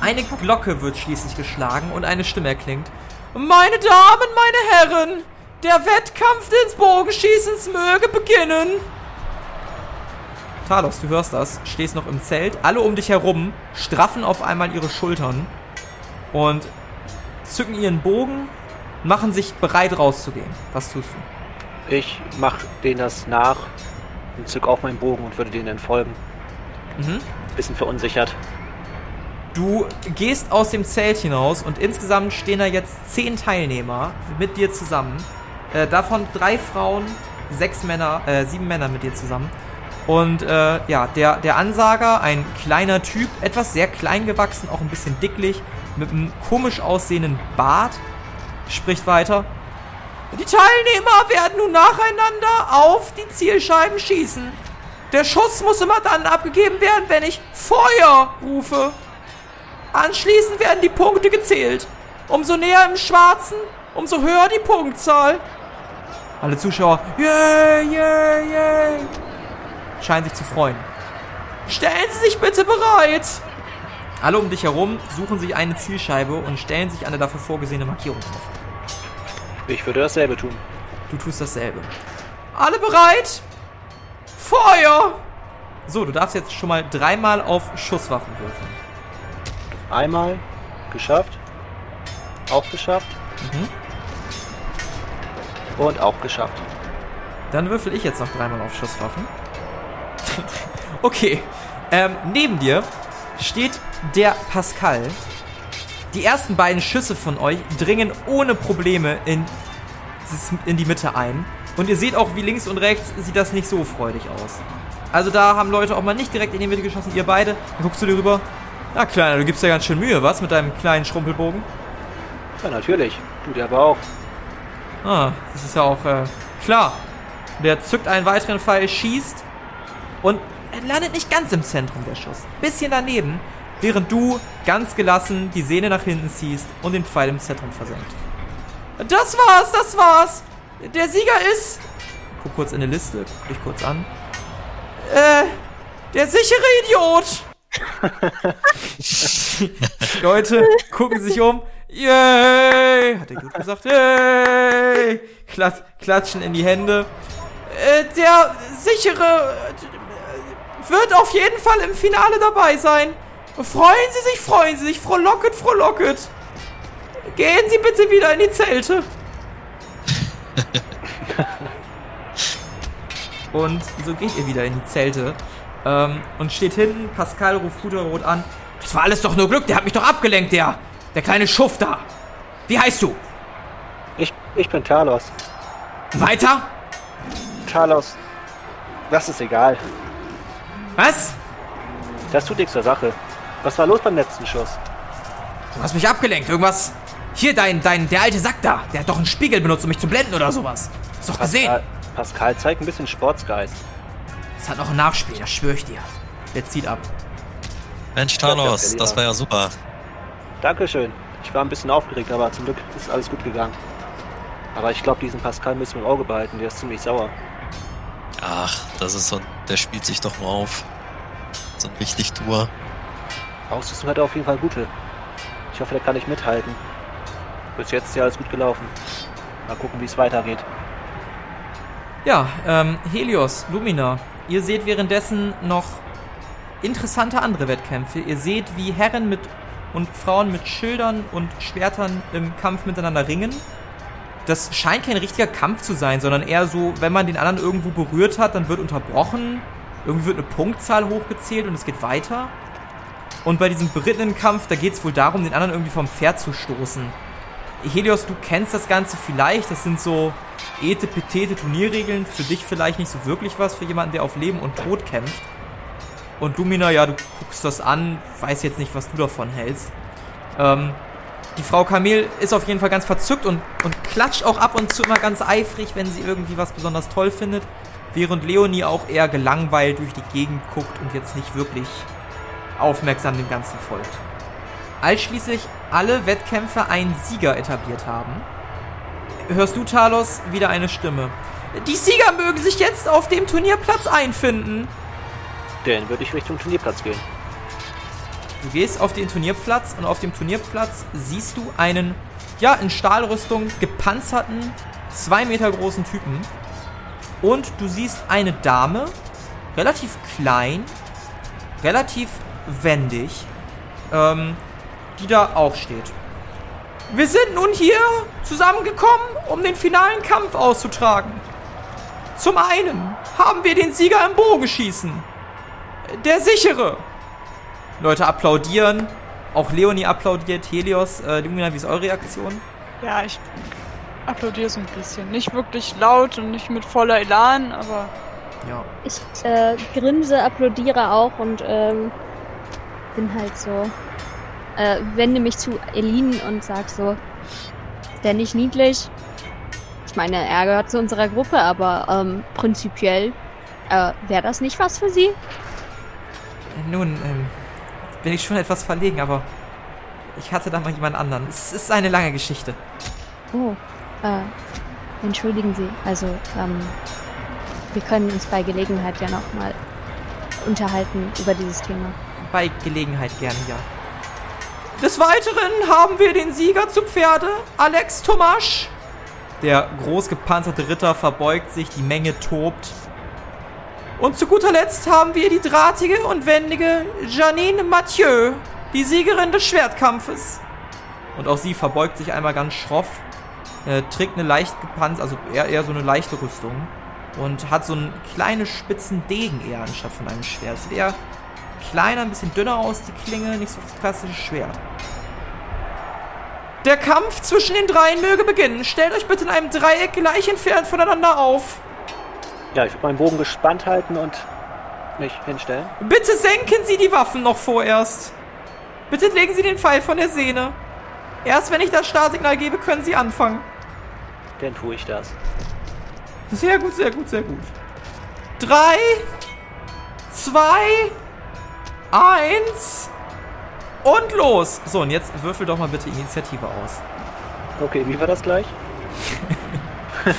Eine Glocke wird schließlich geschlagen und eine Stimme erklingt. Meine Damen, meine Herren, der Wettkampf des Bogenschießens möge beginnen. Talos, du hörst das, stehst noch im Zelt, alle um dich herum straffen auf einmal ihre Schultern und zücken ihren Bogen, machen sich bereit rauszugehen. Was tust du? Ich mach denen das nach und zück auch meinen Bogen und würde denen dann folgen. Mhm. Bisschen verunsichert. Du gehst aus dem Zelt hinaus und insgesamt stehen da jetzt zehn Teilnehmer mit dir zusammen. Äh, davon drei Frauen, sechs Männer, äh, sieben Männer mit dir zusammen. Und äh, ja, der, der Ansager, ein kleiner Typ, etwas sehr klein gewachsen, auch ein bisschen dicklich, mit einem komisch aussehenden Bart, spricht weiter. Die Teilnehmer werden nun nacheinander auf die Zielscheiben schießen. Der Schuss muss immer dann abgegeben werden, wenn ich Feuer rufe. Anschließend werden die Punkte gezählt. Umso näher im Schwarzen, umso höher die Punktzahl. Alle Zuschauer, yay, yay, yay, scheinen sich zu freuen. Stellen Sie sich bitte bereit. Alle um dich herum suchen sich eine Zielscheibe und stellen sich eine dafür vorgesehene Markierung auf. Ich würde dasselbe tun. Du tust dasselbe. Alle bereit? Feuer! So, du darfst jetzt schon mal dreimal auf Schusswaffen würfeln. Einmal geschafft. Auch geschafft. Mhm. Und auch geschafft. Dann würfel ich jetzt noch dreimal auf Schusswaffen. okay. Ähm, neben dir steht der Pascal. Die ersten beiden Schüsse von euch dringen ohne Probleme in, in die Mitte ein. Und ihr seht auch, wie links und rechts sieht das nicht so freudig aus. Also da haben Leute auch mal nicht direkt in die Mitte geschossen, ihr beide. Dann guckst du dir rüber. Na Kleiner, du gibst ja ganz schön Mühe, was? Mit deinem kleinen Schrumpelbogen. Ja, natürlich. Du der aber auch. Ah, das ist ja auch äh, klar. Der zückt einen weiteren Pfeil, schießt und er landet nicht ganz im Zentrum der Schuss. Bisschen daneben, während du ganz gelassen die Sehne nach hinten ziehst und den Pfeil im Zentrum versenkt. Das war's, das war's. Der Sieger ist. Guck kurz in die Liste, guck dich kurz an. Äh, der sichere Idiot. Leute gucken sich um. Yay! Hat er gut gesagt. Yay! Klat klatschen in die Hände. Äh, der sichere äh, wird auf jeden Fall im Finale dabei sein. Freuen Sie sich, freuen Sie sich. Frohlocket, frohlocket. Gehen Sie bitte wieder in die Zelte. und so geht ihr wieder in die Zelte. Ähm, und steht hinten, Pascal ruft Puderrot an. Das war alles doch nur Glück, der hat mich doch abgelenkt, der. Der kleine Schuft da. Wie heißt du? Ich, ich bin Talos. Weiter? Talos. Das ist egal. Was? Das tut nichts zur Sache. Was war los beim letzten Schuss? Du hast mich abgelenkt. Irgendwas. Hier, dein, dein, der alte Sack da. Der hat doch einen Spiegel benutzt, um mich zu blenden oder sowas. Hast doch gesehen. Pascal, Pascal zeigt ein bisschen Sportsgeist. Das hat noch ein Nachspiel, das schwöre ich dir. Der zieht ab. Mensch, ja, das war ja super. Dankeschön. Ich war ein bisschen aufgeregt, aber zum Glück ist alles gut gegangen. Aber ich glaube, diesen Pascal müssen wir im Auge behalten. Der ist ziemlich sauer. Ach, das ist so, der spielt sich doch nur auf. So ein richtig Tour. Ausrüstung hat er auf jeden Fall gute. Ich hoffe, der kann nicht mithalten. Bis jetzt ist ja alles gut gelaufen. Mal gucken, wie es weitergeht. Ja, ähm, Helios, Lumina, ihr seht währenddessen noch interessante andere Wettkämpfe. Ihr seht, wie Herren mit und Frauen mit Schildern und Schwertern im Kampf miteinander ringen. Das scheint kein richtiger Kampf zu sein, sondern eher so, wenn man den anderen irgendwo berührt hat, dann wird unterbrochen, irgendwie wird eine Punktzahl hochgezählt und es geht weiter. Und bei diesem berittenen Kampf, da geht es wohl darum, den anderen irgendwie vom Pferd zu stoßen. Helios, du kennst das Ganze vielleicht. Das sind so etepetete Turnierregeln. Für dich vielleicht nicht so wirklich was, für jemanden, der auf Leben und Tod kämpft. Und Lumina, ja, du guckst das an, weiß jetzt nicht, was du davon hältst. Ähm, die Frau Kamel ist auf jeden Fall ganz verzückt und, und klatscht auch ab und zu immer ganz eifrig, wenn sie irgendwie was besonders toll findet. Während Leonie auch eher gelangweilt durch die Gegend guckt und jetzt nicht wirklich aufmerksam dem Ganzen folgt. Als schließlich alle Wettkämpfe einen Sieger etabliert haben, hörst du, Talos, wieder eine Stimme. Die Sieger mögen sich jetzt auf dem Turnierplatz einfinden. Dann würde ich Richtung Turnierplatz gehen. Du gehst auf den Turnierplatz und auf dem Turnierplatz siehst du einen, ja, in Stahlrüstung gepanzerten, zwei Meter großen Typen. Und du siehst eine Dame, relativ klein, relativ wendig, ähm, die da auch steht. Wir sind nun hier zusammengekommen, um den finalen Kampf auszutragen. Zum einen haben wir den Sieger im Bogenschießen. Der sichere. Leute applaudieren. Auch Leonie applaudiert. Helios, äh, Lumina, wie ist eure Reaktion? Ja, ich applaudiere so ein bisschen. Nicht wirklich laut und nicht mit voller Elan, aber. Ja. Ich äh, grinse, applaudiere auch und ähm, bin halt so äh, wende mich zu Elin und sag so, der nicht niedlich? Ich meine, er gehört zu unserer Gruppe, aber ähm, prinzipiell äh, wäre das nicht was für sie? Nun, ähm, bin ich schon etwas verlegen, aber ich hatte da mal jemand anderen. Es ist eine lange Geschichte. Oh, äh, entschuldigen Sie. Also, ähm, wir können uns bei Gelegenheit ja nochmal unterhalten über dieses Thema. Bei Gelegenheit gerne, ja. Des Weiteren haben wir den Sieger zu Pferde, Alex Tomasch. Der großgepanzerte Ritter verbeugt sich, die Menge tobt. Und zu guter Letzt haben wir die drahtige und wendige Janine Mathieu, die Siegerin des Schwertkampfes. Und auch sie verbeugt sich einmal ganz schroff, äh, trägt eine leicht gepanzerte, also eher, eher so eine leichte Rüstung und hat so einen kleinen spitzen Degen eher anstatt von einem Schwert. Sieht eher kleiner, ein bisschen dünner aus, die Klinge, nicht so das klassische Schwert. Der Kampf zwischen den dreien möge beginnen. Stellt euch bitte in einem Dreieck gleich entfernt voneinander auf. Ja, ich würde meinen Bogen gespannt halten und mich hinstellen. Bitte senken Sie die Waffen noch vorerst. Bitte legen Sie den Pfeil von der Sehne. Erst wenn ich das Startsignal gebe, können Sie anfangen. Dann tue ich das. Sehr gut, sehr gut, sehr gut. Drei, zwei, eins und los. So, und jetzt würfel doch mal bitte Initiative aus. Okay, wie war das gleich?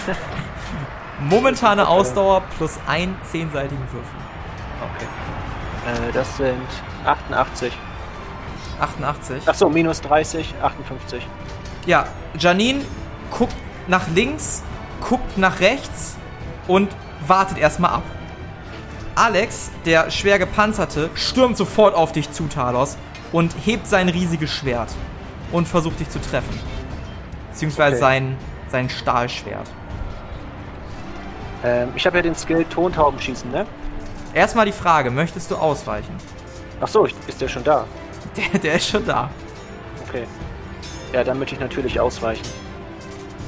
Momentane. Ausdauer plus ein zehnseitigen Würfel. Okay. Äh, das sind 88. 88? Achso, minus 30, 58. Ja, Janine guckt nach links, guckt nach rechts und wartet erstmal ab. Alex, der schwer gepanzerte, stürmt sofort auf dich zu, Talos, und hebt sein riesiges Schwert und versucht dich zu treffen. Beziehungsweise okay. sein, sein Stahlschwert. Ähm, ich habe ja den Skill Tontauben schießen, ne? Erstmal die Frage, möchtest du ausweichen? Ach so, ist der schon da? Der, der ist schon da. Okay. Ja, dann möchte ich natürlich ausweichen.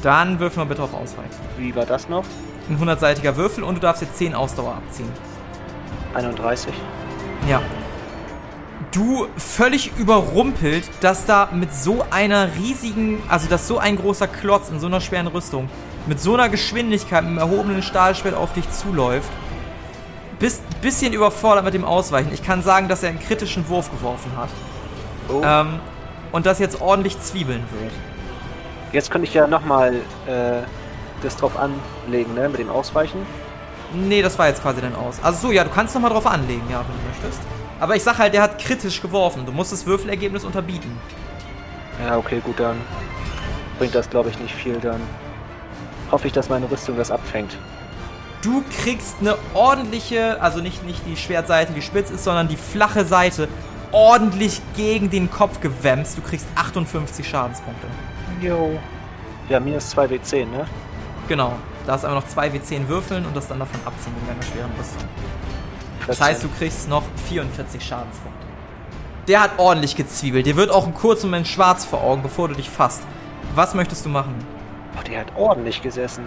Dann würfel mal bitte auf Ausweichen. Wie war das noch? Ein 100-seitiger Würfel und du darfst jetzt 10 Ausdauer abziehen. 31. Ja. Du völlig überrumpelt, dass da mit so einer riesigen, also dass so ein großer Klotz in so einer schweren Rüstung mit so einer Geschwindigkeit mit einem erhobenen Stahlschwert auf dich zuläuft. Bist bisschen überfordert mit dem Ausweichen. Ich kann sagen, dass er einen kritischen Wurf geworfen hat. Oh. Ähm, und das jetzt ordentlich zwiebeln wird. Jetzt könnte ich ja nochmal äh, das drauf anlegen, ne? Mit dem Ausweichen. Nee, das war jetzt quasi dein Aus. Also so, ja, du kannst nochmal drauf anlegen, ja, wenn du möchtest. Aber ich sag halt, der hat kritisch geworfen. Du musst das Würfelergebnis unterbieten. Ja, okay, gut, dann bringt das, glaube ich, nicht viel. Dann hoffe ich, dass meine Rüstung das abfängt. Du kriegst eine ordentliche, also nicht, nicht die Schwertseite, die spitz ist, sondern die flache Seite ordentlich gegen den Kopf gewämst. Du kriegst 58 Schadenspunkte. Jo. Ja, minus 2 W10, ne? Genau. Da hast du aber noch 2 W10 würfeln und das dann davon abziehen in deiner schweren Rüstung. Das heißt, du kriegst noch 44 Schadenspunkte. Der hat ordentlich gezwiebelt. Dir wird auch einen kurzen Moment schwarz vor Augen, bevor du dich fasst. Was möchtest du machen? Oh, der hat ordentlich gesessen.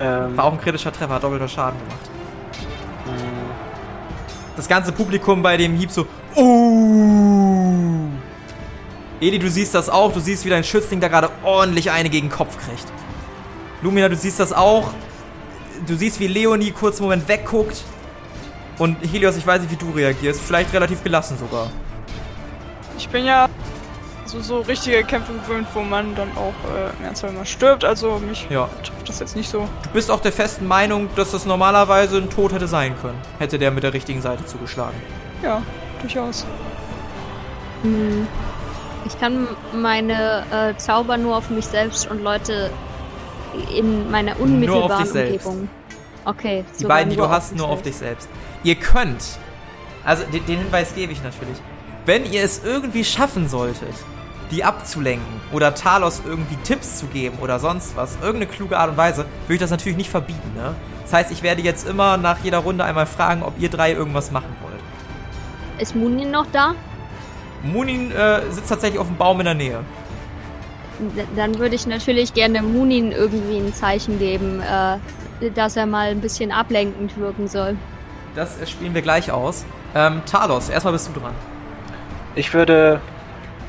Ähm, War auch ein kritischer Treffer, hat doppelter Schaden gemacht. Hm. Das ganze Publikum bei dem Hieb so, oh. Edi, du siehst das auch. Du siehst, wie dein Schützling da gerade ordentlich eine gegen den Kopf kriegt. Lumina, du siehst das auch. Du siehst, wie Leonie kurz einen Moment wegguckt. Und Helios, ich weiß nicht, wie du reagierst. Vielleicht relativ gelassen sogar. Ich bin ja so, so richtige Kämpfe gewöhnt, wo man dann auch äh, ernsthaft mal stirbt. Also mich ja. trifft das jetzt nicht so. Du bist auch der festen Meinung, dass das normalerweise ein Tod hätte sein können. Hätte der mit der richtigen Seite zugeschlagen. Ja, durchaus. Hm. Ich kann meine äh, Zauber nur auf mich selbst und Leute in meiner unmittelbaren Umgebung. Okay. Die beiden, die du hast, nur auf dich selbst. Ihr könnt, also den, den Hinweis gebe ich natürlich, wenn ihr es irgendwie schaffen solltet, die abzulenken oder Talos irgendwie Tipps zu geben oder sonst was, irgendeine kluge Art und Weise, würde ich das natürlich nicht verbieten. Ne? Das heißt, ich werde jetzt immer nach jeder Runde einmal fragen, ob ihr drei irgendwas machen wollt. Ist Munin noch da? Munin äh, sitzt tatsächlich auf dem Baum in der Nähe. Dann würde ich natürlich gerne Munin irgendwie ein Zeichen geben, äh, dass er mal ein bisschen ablenkend wirken soll. Das spielen wir gleich aus. Ähm, Talos, erstmal bist du dran. Ich würde.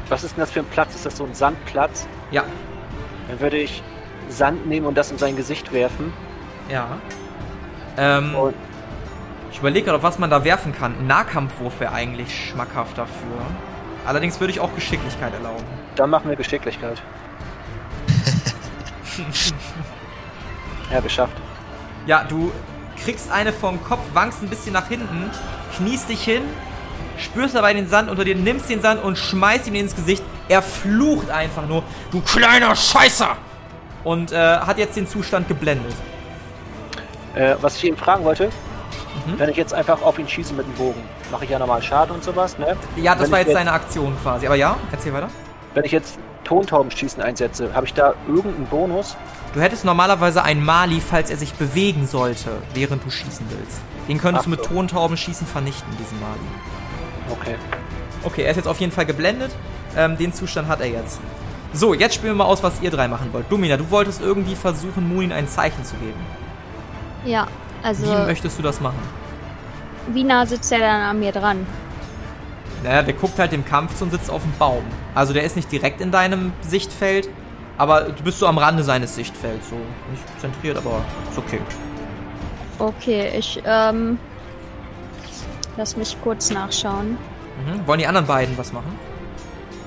Was ist denn das für ein Platz? Ist das so ein Sandplatz? Ja. Dann würde ich Sand nehmen und das in sein Gesicht werfen. Ja. Ähm, und ich überlege gerade, was man da werfen kann. Ein Nahkampfwurf wäre eigentlich schmackhaft dafür. Allerdings würde ich auch Geschicklichkeit erlauben. Dann machen wir Geschicklichkeit. ja, geschafft. Ja, du kriegst eine vom Kopf, wankst ein bisschen nach hinten, kniest dich hin, spürst dabei den Sand unter dir, nimmst den Sand und schmeißt ihm ins Gesicht. Er flucht einfach nur, du kleiner Scheißer! Und äh, hat jetzt den Zustand geblendet. Äh, was ich eben fragen wollte, mhm. wenn ich jetzt einfach auf ihn schieße mit dem Bogen, mache ich ja normal Schaden und sowas, ne? Ja, das wenn war jetzt deine Aktion quasi. Aber ja, erzähl weiter. Wenn ich jetzt Tontaubenschießen einsetze, habe ich da irgendeinen Bonus? Du hättest normalerweise einen Mali, falls er sich bewegen sollte, während du schießen willst. Den könntest Ach du mit so. Tontaubenschießen vernichten, diesen Mali. Okay. Okay, er ist jetzt auf jeden Fall geblendet. Ähm, den Zustand hat er jetzt. So, jetzt spielen wir mal aus, was ihr drei machen wollt. Domina, du wolltest irgendwie versuchen, Munin ein Zeichen zu geben. Ja, also. Wie möchtest du das machen? Wie nah sitzt er dann an mir dran? Naja, der guckt halt dem Kampf zu und sitzt auf dem Baum. Also der ist nicht direkt in deinem Sichtfeld, aber du bist so am Rande seines Sichtfelds. So nicht zentriert, aber ist okay. Okay, ich ähm, Lass mich kurz nachschauen. Mhm. Wollen die anderen beiden was machen?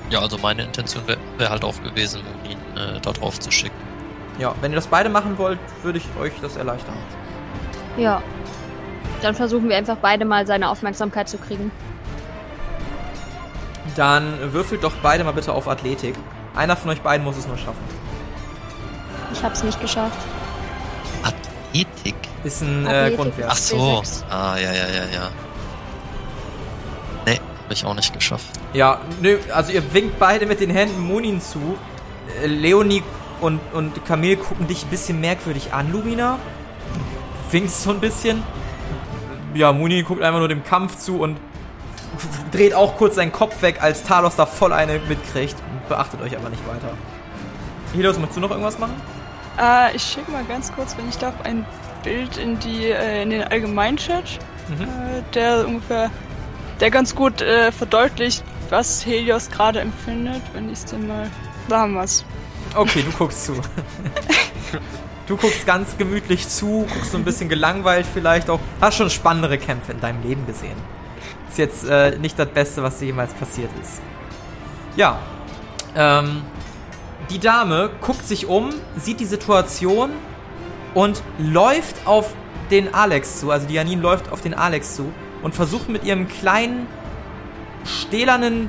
Ja, also meine Intention wäre wär halt auch gewesen, ihn äh, da drauf zu schicken. Ja, wenn ihr das beide machen wollt, würde ich euch das erleichtern. Ja. Dann versuchen wir einfach beide mal seine Aufmerksamkeit zu kriegen. Dann würfelt doch beide mal bitte auf Athletik. Einer von euch beiden muss es nur schaffen. Ich hab's nicht geschafft. Athletik? Ist ein äh, Grundwert. Ach so. Ah, ja, ja, ja, ja. Habe ich auch nicht geschafft. Ja, nö, also ihr winkt beide mit den Händen Munin zu. Äh, Leonie und, und Camille gucken dich ein bisschen merkwürdig an, Lumina. Winkst so ein bisschen. Ja, Munin guckt einfach nur dem Kampf zu und dreht auch kurz seinen Kopf weg, als Talos da voll eine mitkriegt. Beachtet euch aber nicht weiter. Helios, möchtest du noch irgendwas machen? Äh, ich schicke mal ganz kurz, wenn ich darf, ein Bild in die äh, in den Allgemeinchat, mhm. äh, der ungefähr der ganz gut äh, verdeutlicht, was Helios gerade empfindet, wenn ich es denn mal. Da haben wir's. Okay, du guckst zu. du guckst ganz gemütlich zu, guckst so ein bisschen gelangweilt vielleicht auch. Hast schon spannendere Kämpfe in deinem Leben gesehen. Ist jetzt äh, nicht das Beste, was dir jemals passiert ist. Ja. Ähm, die Dame guckt sich um, sieht die Situation und läuft auf den Alex zu. Also die Janine läuft auf den Alex zu und versucht mit ihrem kleinen, stählernen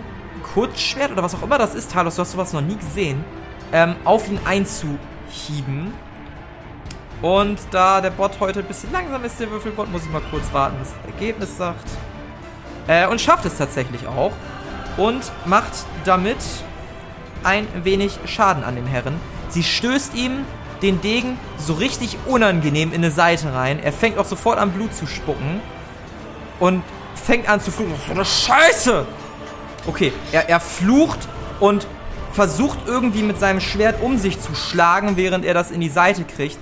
Kurzschwert oder was auch immer das ist, Talos, du hast sowas noch nie gesehen, ähm, auf ihn einzuhieben. Und da der Bot heute ein bisschen langsam ist, der Würfelbot, muss ich mal kurz warten, was das Ergebnis sagt. Äh, und schafft es tatsächlich auch. Und macht damit ein wenig Schaden an dem Herren. Sie stößt ihm den Degen so richtig unangenehm in eine Seite rein. Er fängt auch sofort an Blut zu spucken. Und fängt an zu fluchen. Was für eine Scheiße! Okay, er, er flucht und versucht irgendwie mit seinem Schwert um sich zu schlagen, während er das in die Seite kriegt.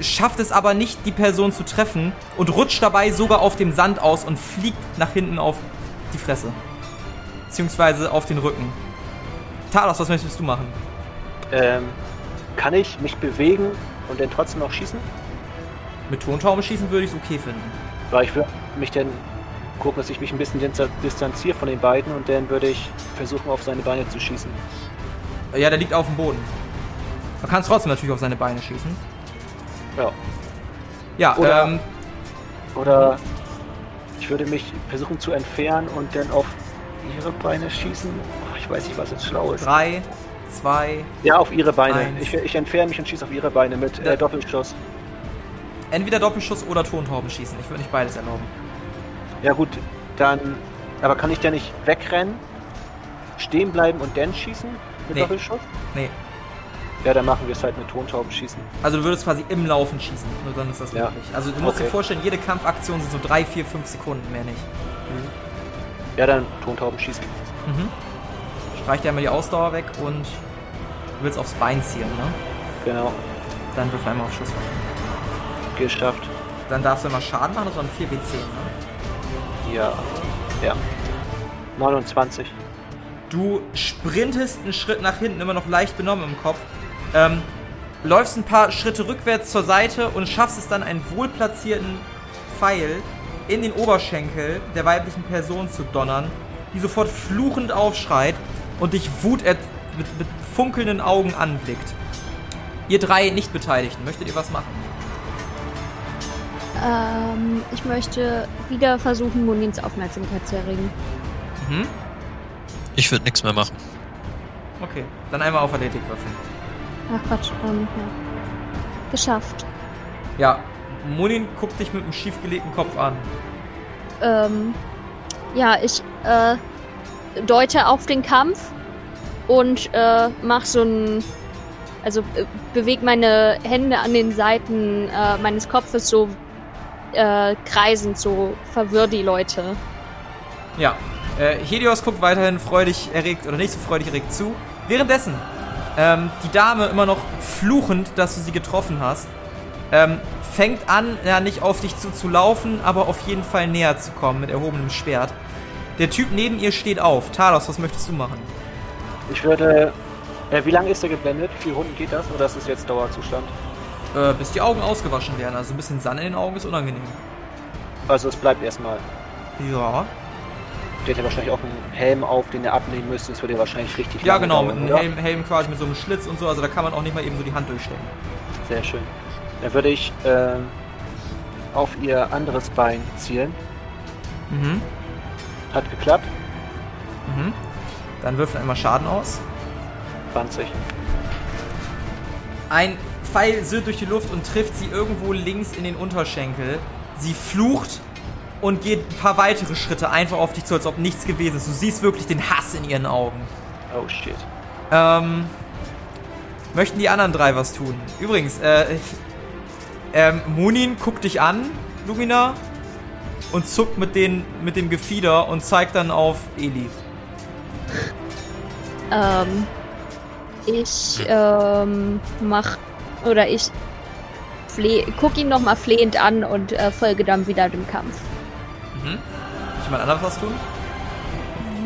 Schafft es aber nicht, die Person zu treffen und rutscht dabei sogar auf dem Sand aus und fliegt nach hinten auf die Fresse. Beziehungsweise auf den Rücken. Talos, was möchtest du machen? Ähm, kann ich mich bewegen und dann trotzdem noch schießen? Mit Tontauben schießen würde ich es okay finden. Weil ich würde mich dann gucken, dass ich mich ein bisschen distanziere von den beiden und dann würde ich versuchen, auf seine Beine zu schießen. Ja, der liegt auf dem Boden. Man kann trotzdem natürlich auf seine Beine schießen. Ja. Ja, oder, ähm. Oder ich würde mich versuchen zu entfernen und dann auf ihre Beine schießen. Oh, ich weiß nicht, was jetzt schlau ist. Drei, zwei. Ja, auf ihre Beine. Ich, ich entferne mich und schieße auf ihre Beine mit äh, Doppelschuss. Entweder Doppelschuss oder Tontauben schießen. Ich würde nicht beides erlauben. Ja gut, dann. Aber kann ich da nicht wegrennen, stehen bleiben und dann schießen mit Nee. Doppelschuss? Nee. Ja, dann machen wir es halt mit Tontauben schießen. Also du würdest quasi im Laufen schießen. Nur dann ist das Ja. möglich. Also du musst dir Okay. vorstellen, jede Kampfaktion sind so drei, vier, fünf Sekunden, mehr nicht. Ja, dann Tontauben schießen. Mhm. Streich dir einmal die Ausdauer weg und du willst aufs Bein zielen, ne? Genau, Dann wirf einmal auf Schusswaffe. geschafft. Dann darfst du immer Schaden machen, das waren 4 W10, ne? Ja. Ja. 29. Du sprintest einen Schritt nach hinten, immer noch leicht benommen im Kopf. Ähm, läufst ein paar Schritte rückwärts zur Seite und schaffst es dann, einen wohlplatzierten Pfeil in den Oberschenkel der weiblichen Person zu donnern, die sofort fluchend aufschreit und dich Wut mit, mit funkelnden Augen anblickt. Ihr drei Nicht-Beteiligten, möchtet ihr was machen? Ähm, ich möchte wieder versuchen, Monins Aufmerksamkeit zu erregen. Mhm. Ich würde nichts mehr machen. Okay, dann einmal auf Athletik würfeln. Ach Quatsch, ähm, ja. Geschafft. Ja, Munin guckt dich mit einem schiefgelegten Kopf an. Ähm, ja, ich äh, deute auf den Kampf und äh, mach so ein. Also äh, bewege meine Hände an den Seiten äh, meines Kopfes so äh, kreisend, so verwirr die Leute. Ja, äh, Helios guckt weiterhin freudig erregt oder nicht so freudig erregt zu. Währenddessen, ähm, die Dame immer noch fluchend, dass du sie getroffen hast, ähm, fängt an, ja, nicht auf dich zu, zu laufen, aber auf jeden Fall näher zu kommen mit erhobenem Schwert. Der Typ neben ihr steht auf. Talos, was möchtest du machen? Ich würde. Äh, wie lange ist der geblendet? Wie viele Runden geht das? Oder ist das jetzt Dauerzustand? Äh, bis die Augen ausgewaschen werden. Also ein bisschen Sand in den Augen ist unangenehm. Also es bleibt erstmal. Ja. Der hat ja wahrscheinlich auch einen Helm auf, den er abnehmen müsste. Das würde ja wahrscheinlich richtig Ja, genau, dauern, mit einem? Helm, Helm quasi mit so einem Schlitz und so. Also da kann man auch nicht mal eben so die Hand durchstecken. Sehr schön. Dann würde ich ähm, auf ihr anderes Bein zielen. Mhm. Hat geklappt. Mhm. Dann würfel einmal Schaden aus. 20. Ein Pfeil sürt durch die Luft und trifft sie irgendwo links in den Unterschenkel. Sie flucht und geht ein paar weitere Schritte einfach auf dich zu, als ob nichts gewesen ist. Du siehst wirklich den Hass in ihren Augen. Oh shit. Ähm, möchten die anderen drei was tun? Übrigens, äh, ich- ähm, Munin guckt dich an, Lumina, und zuckt mit, den, mit dem Gefieder und zeigt dann auf Eli. Ähm, ich ähm, mach oder ich fleh, guck ihn nochmal flehend an und äh, folge dann wieder dem Kampf. Mhm. Möchte jemand anderes was tun?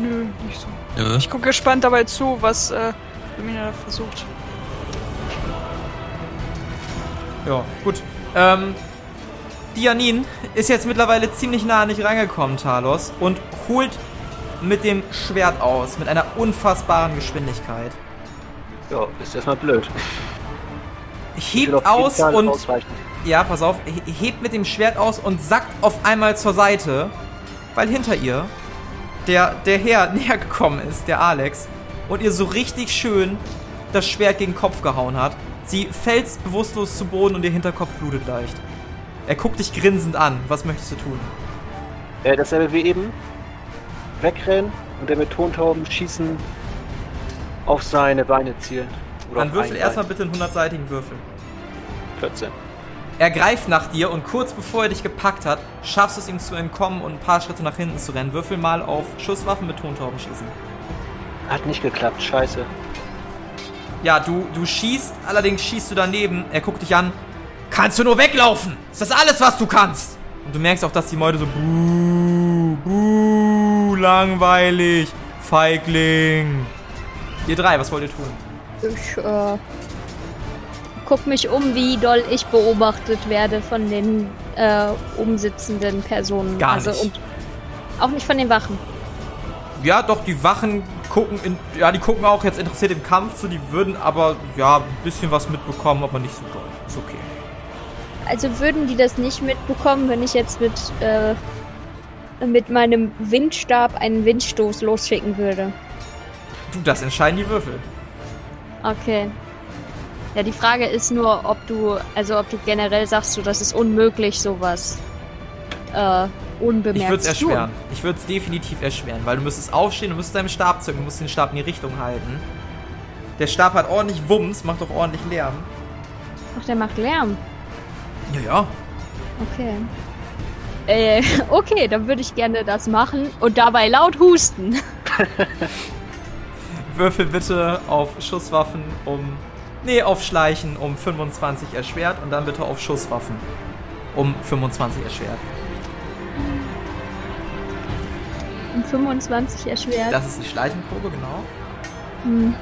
Nö, nicht so. Nö. Ich gucke gespannt dabei zu, was äh, Lumina versucht. Ja, gut. Ähm, Dianin ist jetzt mittlerweile ziemlich nah an dich rangekommen, Talos, und holt mit dem Schwert aus, mit einer unfassbaren Geschwindigkeit. Ja, ist erstmal blöd. Ich will Hebt aus und. ausweichen. Ja, pass auf, he- hebt mit dem Schwert aus und sackt auf einmal zur Seite, weil hinter ihr der, der Herr näher gekommen ist, der Alex, und ihr so richtig schön das Schwert gegen den Kopf gehauen hat. Sie fällt bewusstlos zu Boden und ihr Hinterkopf blutet leicht. Er guckt dich grinsend an. Was möchtest du tun? Äh, dasselbe wie eben. Wegrennen und der mit Tontauben schießen auf seine Beine zielen. Oder Dann würfel erstmal bitte einen 100-seitigen Würfel. 14. Er greift nach dir und kurz bevor er dich gepackt hat, schaffst du es ihm zu entkommen und ein paar Schritte nach hinten zu rennen. Würfel mal auf Schusswaffen mit Tontauben schießen. Hat nicht geklappt, scheiße. Ja, du, du schießt, allerdings schießt du daneben. Er guckt dich an. Kannst du nur weglaufen? Ist das alles, was du kannst? Und du merkst auch, dass die Meute so buh, buh, langweilig, Feigling. Ihr drei, was wollt ihr tun? Ich äh, guck mich um, wie doll ich beobachtet werde von den äh, umsitzenden Personen. Gar also, nicht. Auch nicht von den Wachen. Ja, doch, die Wachen gucken, in, ja, die gucken auch jetzt interessiert im Kampf zu, die würden aber, ja, ein bisschen was mitbekommen, aber nicht so doll. Ist okay. Also würden die das nicht mitbekommen, wenn ich jetzt mit, äh, mit meinem Windstab einen Windstoß losschicken würde? Du, das entscheiden die Würfel. Okay. Ja, die Frage ist nur, ob du, also ob du generell sagst, so, das ist unmöglich, sowas äh, unbemerkt Ich würde es tun. erschweren. Ich würde es definitiv erschweren, weil du müsstest aufstehen, du müsstest deinen Stab zücken, du musst den Stab in die Richtung halten. Der Stab hat ordentlich Wumms, macht auch ordentlich Lärm. Ach, der macht Lärm. Ja, ja. Okay. Äh, okay, dann würde ich gerne das machen und dabei laut husten. Würfel bitte auf Schusswaffen um. Nee, auf Schleichen um 25 erschwert und dann bitte auf Schusswaffen um 25 erschwert. Um 25 erschwert. Das ist die Schleichenprobe, genau. Hm.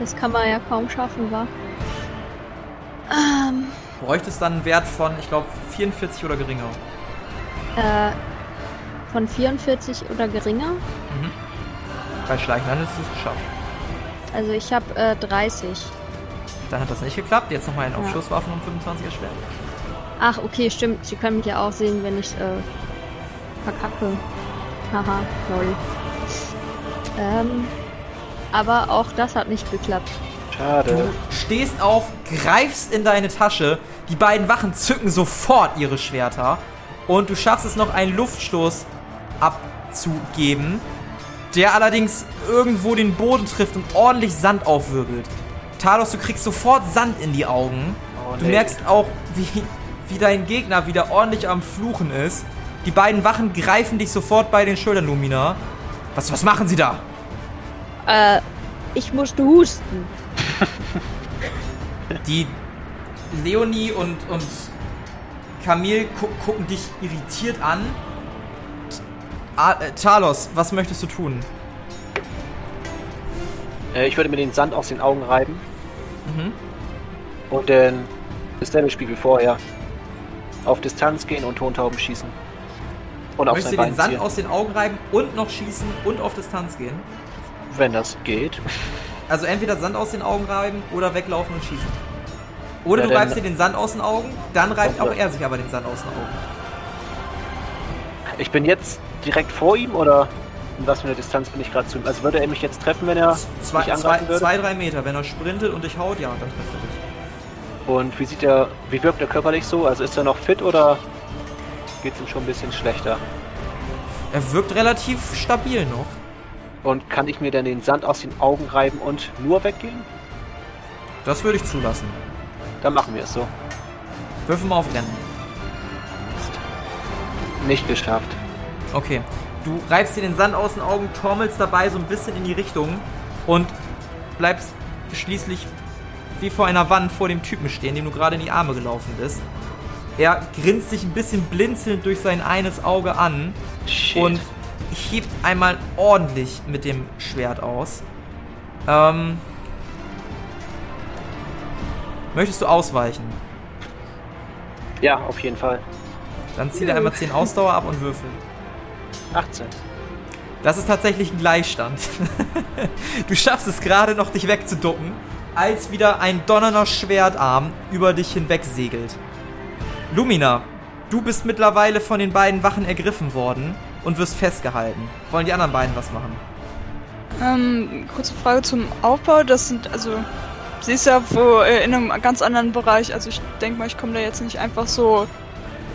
Das kann man ja kaum schaffen, wa? Ähm, Bräuchtest dann einen Wert von, ich glaube, 44 oder geringer. äh, von 44 oder geringer? Bei Schleichen dann hättest du es geschafft. Also ich habe äh, 30. Dann hat das nicht geklappt. Jetzt nochmal einen auf Ja. Um 25 erschwert. Ach, okay, stimmt. Sie können mich ja auch sehen, wenn ich äh, verkacke. Haha, lol. Ähm, aber auch das hat nicht geklappt. Schade. stehst auf, greifst in deine Tasche, die beiden Wachen zücken sofort ihre Schwerter und du schaffst es noch, einen Luftstoß abzugeben, der allerdings irgendwo den Boden trifft und ordentlich Sand aufwirbelt. Talos, du kriegst sofort Sand in die Augen. Oh, Du nee. merkst auch, wie, wie dein Gegner wieder ordentlich am Fluchen ist. Die beiden Wachen greifen dich sofort bei den Schultern, Lumina. Was, was machen sie da? Äh, ich musste husten. Die Leonie und, und Camille gu gucken dich irritiert an. Ah, äh, Talos, was möchtest du tun? Äh, ich würde mir den Sand aus den Augen reiben Mhm. und dann dasselbe Spiel wie vorher. Auf Distanz gehen und Tontauben schießen. Und auf Möchtest sein du den Bein Sand zielen. aus den Augen reiben und noch schießen und auf Distanz gehen? Wenn das geht. Also entweder Sand aus den Augen reiben oder weglaufen und schießen. Oder Ja, du reibst dir den Sand aus den Augen, dann reibt auch er sich aber den Sand aus den Augen. Ich bin jetzt direkt vor ihm oder in was für eine Distanz bin ich gerade zu ihm? Also würde er mich jetzt treffen, wenn er Zwei, mich zwei, würde? zwei, drei Meter. Wenn er sprintet und dich haut, ja, dann trifft er dich. Und wie sieht er, wie wirkt er körperlich so? Also ist er noch fit oder geht es ihm schon ein bisschen schlechter? Er wirkt relativ stabil noch. Und kann ich mir dann den Sand aus den Augen reiben und nur weggehen? Das würde ich zulassen. Dann machen wir es so. Würfel mal auf Rennen. Nicht geschafft. Okay. Du reibst dir den Sand aus den Augen, tormelst dabei so ein bisschen in die Richtung und bleibst schließlich wie vor einer Wand vor dem Typen stehen, dem du gerade in die Arme gelaufen bist. Er grinst sich ein bisschen blinzelnd durch sein eines Auge an Shit. und hebt einmal ordentlich mit dem Schwert aus. Ähm. Möchtest du ausweichen? ja, auf jeden Fall. Dann zieh dir einmal 10 Ausdauer ab und würfel. 18. Das ist tatsächlich ein Gleichstand. du schaffst es gerade noch, dich wegzuducken, als wieder ein donnernder Schwertarm über dich hinweg segelt. Lumina, du bist mittlerweile von den beiden Wachen ergriffen worden und wirst festgehalten. Wollen die anderen beiden was machen? Ähm, kurze Frage zum Aufbau. Das sind also sie ist ja wo, äh, in einem ganz anderen Bereich. Also ich denke mal, ich komme da jetzt nicht einfach so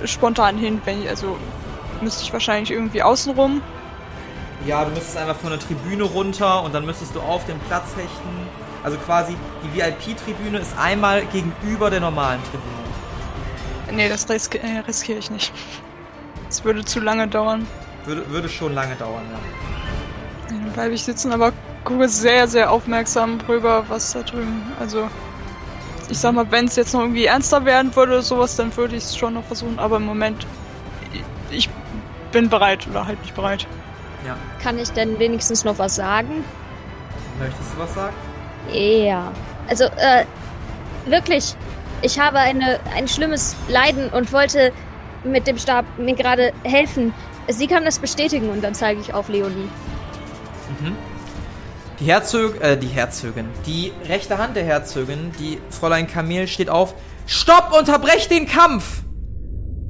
spontan hin. Wenn ich, also müsste ich wahrscheinlich irgendwie außenrum. Ja, du müsstest einfach von der Tribüne runter und dann müsstest du auf den Platz hechten. Also quasi die VIP-Tribüne ist einmal gegenüber der normalen Tribüne. Nee, das risk äh, riskiere ich nicht. Es würde zu lange dauern. Würde, würde schon lange dauern, ja. Dann bleibe ich sitzen, aber gucke sehr, sehr aufmerksam drüber, was da drüben. Also, ich sag mal, wenn es jetzt noch irgendwie ernster werden würde oder sowas, dann würde ich es schon noch versuchen, aber im Moment, ich bin bereit oder halt nicht bereit. Ja. Kann ich denn wenigstens noch was sagen? Möchtest du was sagen? Ja. Also, äh, wirklich, ich habe eine, ein schlimmes Leiden und wollte mit dem Stab mir gerade helfen. Sie kann das bestätigen und dann zeige ich auf Leonie. Mhm. Die Herzog, äh, die Herzogin, die rechte Hand der Herzogin, die Fräulein Kamel steht auf. Stopp, unterbrecht den Kampf!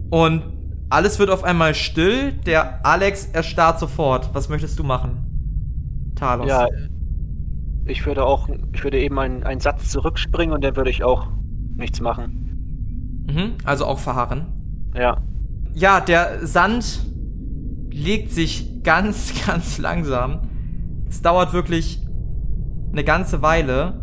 Und alles wird auf einmal still. Der Alex erstarrt sofort. Was möchtest du machen? Talos. Ja, ich würde auch, ich würde eben einen, einen Satz zurückspringen und dann würde ich auch nichts machen. Mhm, also auch verharren. Ja. Ja, der Sand legt sich ganz, ganz langsam. Es dauert wirklich eine ganze Weile,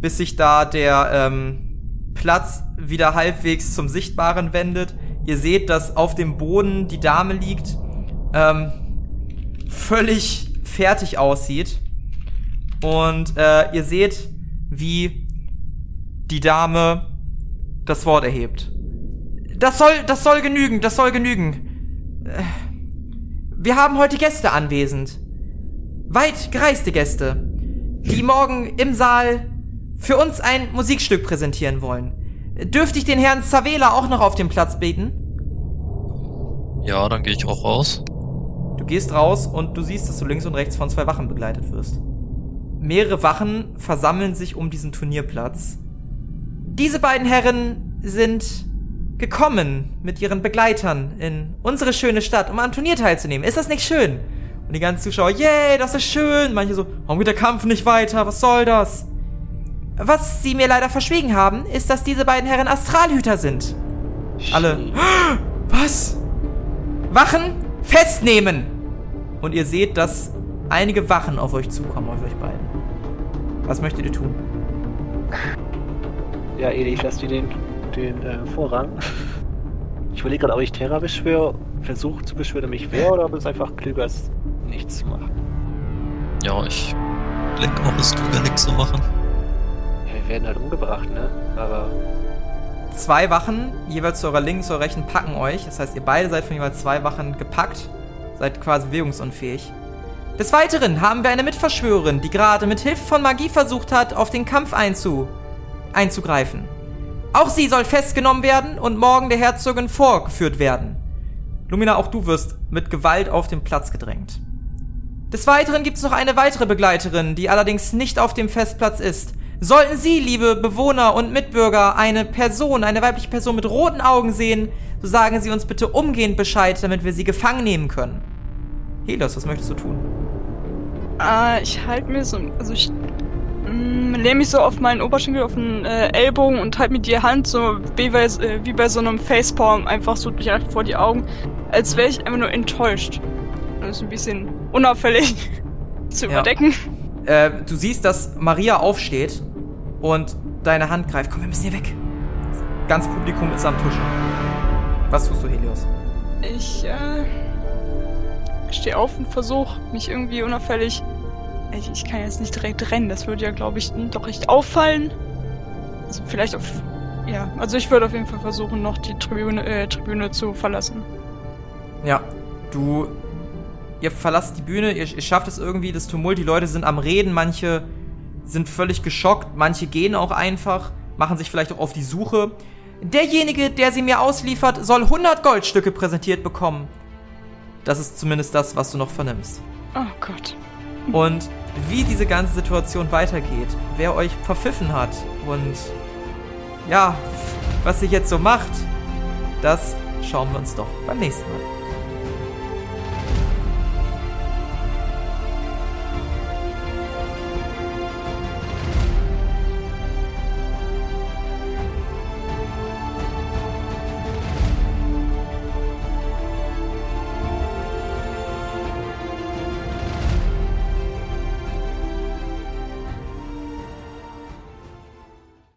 bis sich da der ähm, Platz wieder halbwegs zum Sichtbaren wendet. Ihr seht, dass auf dem Boden die Dame liegt, ähm, völlig fertig aussieht. Und äh, ihr seht, wie die Dame das Wort erhebt. Das soll, das soll genügen, das soll genügen. Äh, Wir haben heute Gäste anwesend. Weit gereiste Gäste, die morgen im Saal für uns ein Musikstück präsentieren wollen. Dürfte ich den Herrn Zavela auch noch auf dem Platz beten? Ja, dann gehe ich auch raus. Du gehst raus und du siehst, dass du links und rechts von zwei Wachen begleitet wirst. Mehrere Wachen versammeln sich um diesen Turnierplatz. Diese beiden Herren sind gekommen mit ihren Begleitern in unsere schöne Stadt, um am Turnier teilzunehmen. Ist das nicht schön? Und die ganzen Zuschauer, yay, das ist schön. Manche so, warum geht der Kampf nicht weiter? Was soll das? Was sie mir leider verschwiegen haben, ist, dass diese beiden Herren Astralhüter sind. Alle. Was? Wachen festnehmen! Und ihr seht, dass einige Wachen auf euch zukommen, auf euch beiden. Was möchtet ihr tun? Ja, Edi, ich lasse dir den, den äh, Vorrang. Ich überlege gerade, ob ich Terra beschwöre, versuche zu beschwören, mich wehre, oder ob es einfach klüger ist, nichts zu machen. Ja, ich denke auch, es klüger nichts zu machen. Wir werden halt umgebracht, ne? Aber Zwei Wachen, jeweils zu eurer linken, zu eurer rechten, packen euch. Das heißt, ihr beide seid von jeweils zwei Wachen gepackt. Seid quasi bewegungsunfähig. Des Weiteren haben wir eine Mitverschwörerin, die gerade mit Hilfe von Magie versucht hat, auf den Kampf einzu einzugreifen. Auch sie soll festgenommen werden und morgen der Herzogin vorgeführt werden. Lumina, auch du wirst mit Gewalt auf den Platz gedrängt. Des Weiteren gibt es noch eine weitere Begleiterin, die allerdings nicht auf dem Festplatz ist. Sollten Sie, liebe Bewohner und Mitbürger, eine Person, eine weibliche Person mit roten Augen sehen, so sagen Sie uns bitte umgehend Bescheid, damit wir sie gefangen nehmen können. Helios, was möchtest du tun? Äh, ich halte mir so, also ich mm, lehne mich so auf meinen Oberschenkel, auf den äh, Ellbogen und halte mir die Hand so wie bei, äh, wie bei so einem Facepalm einfach so direkt vor die Augen, als wäre ich einfach nur enttäuscht. Das ist ein bisschen unauffällig zu Ja. überdecken. Äh, du siehst, dass Maria aufsteht und deine Hand greift. Komm, wir müssen hier weg. Das ganze Publikum ist am Tuschen. Was tust du, Helios? Ich äh, stehe auf und versuche mich irgendwie unauffällig. Ich, ich kann jetzt nicht direkt rennen, das würde ja, glaube ich, doch recht auffallen. Also vielleicht auf. Ja, also ich würde auf jeden Fall versuchen, noch die Tribüne, äh, Tribüne zu verlassen. Ja, du. Ihr verlasst die Bühne, ihr, ihr schafft es irgendwie, das Tumult, die Leute sind am Reden, manche sind völlig geschockt, manche gehen auch einfach, machen sich vielleicht auch auf die Suche. Derjenige, der sie mir ausliefert, soll 100 Goldstücke präsentiert bekommen. Das ist zumindest das, was du noch vernimmst. Oh Gott. Und wie diese ganze Situation weitergeht, wer euch verpfiffen hat und ja, was sich jetzt so macht, das schauen wir uns doch beim nächsten Mal.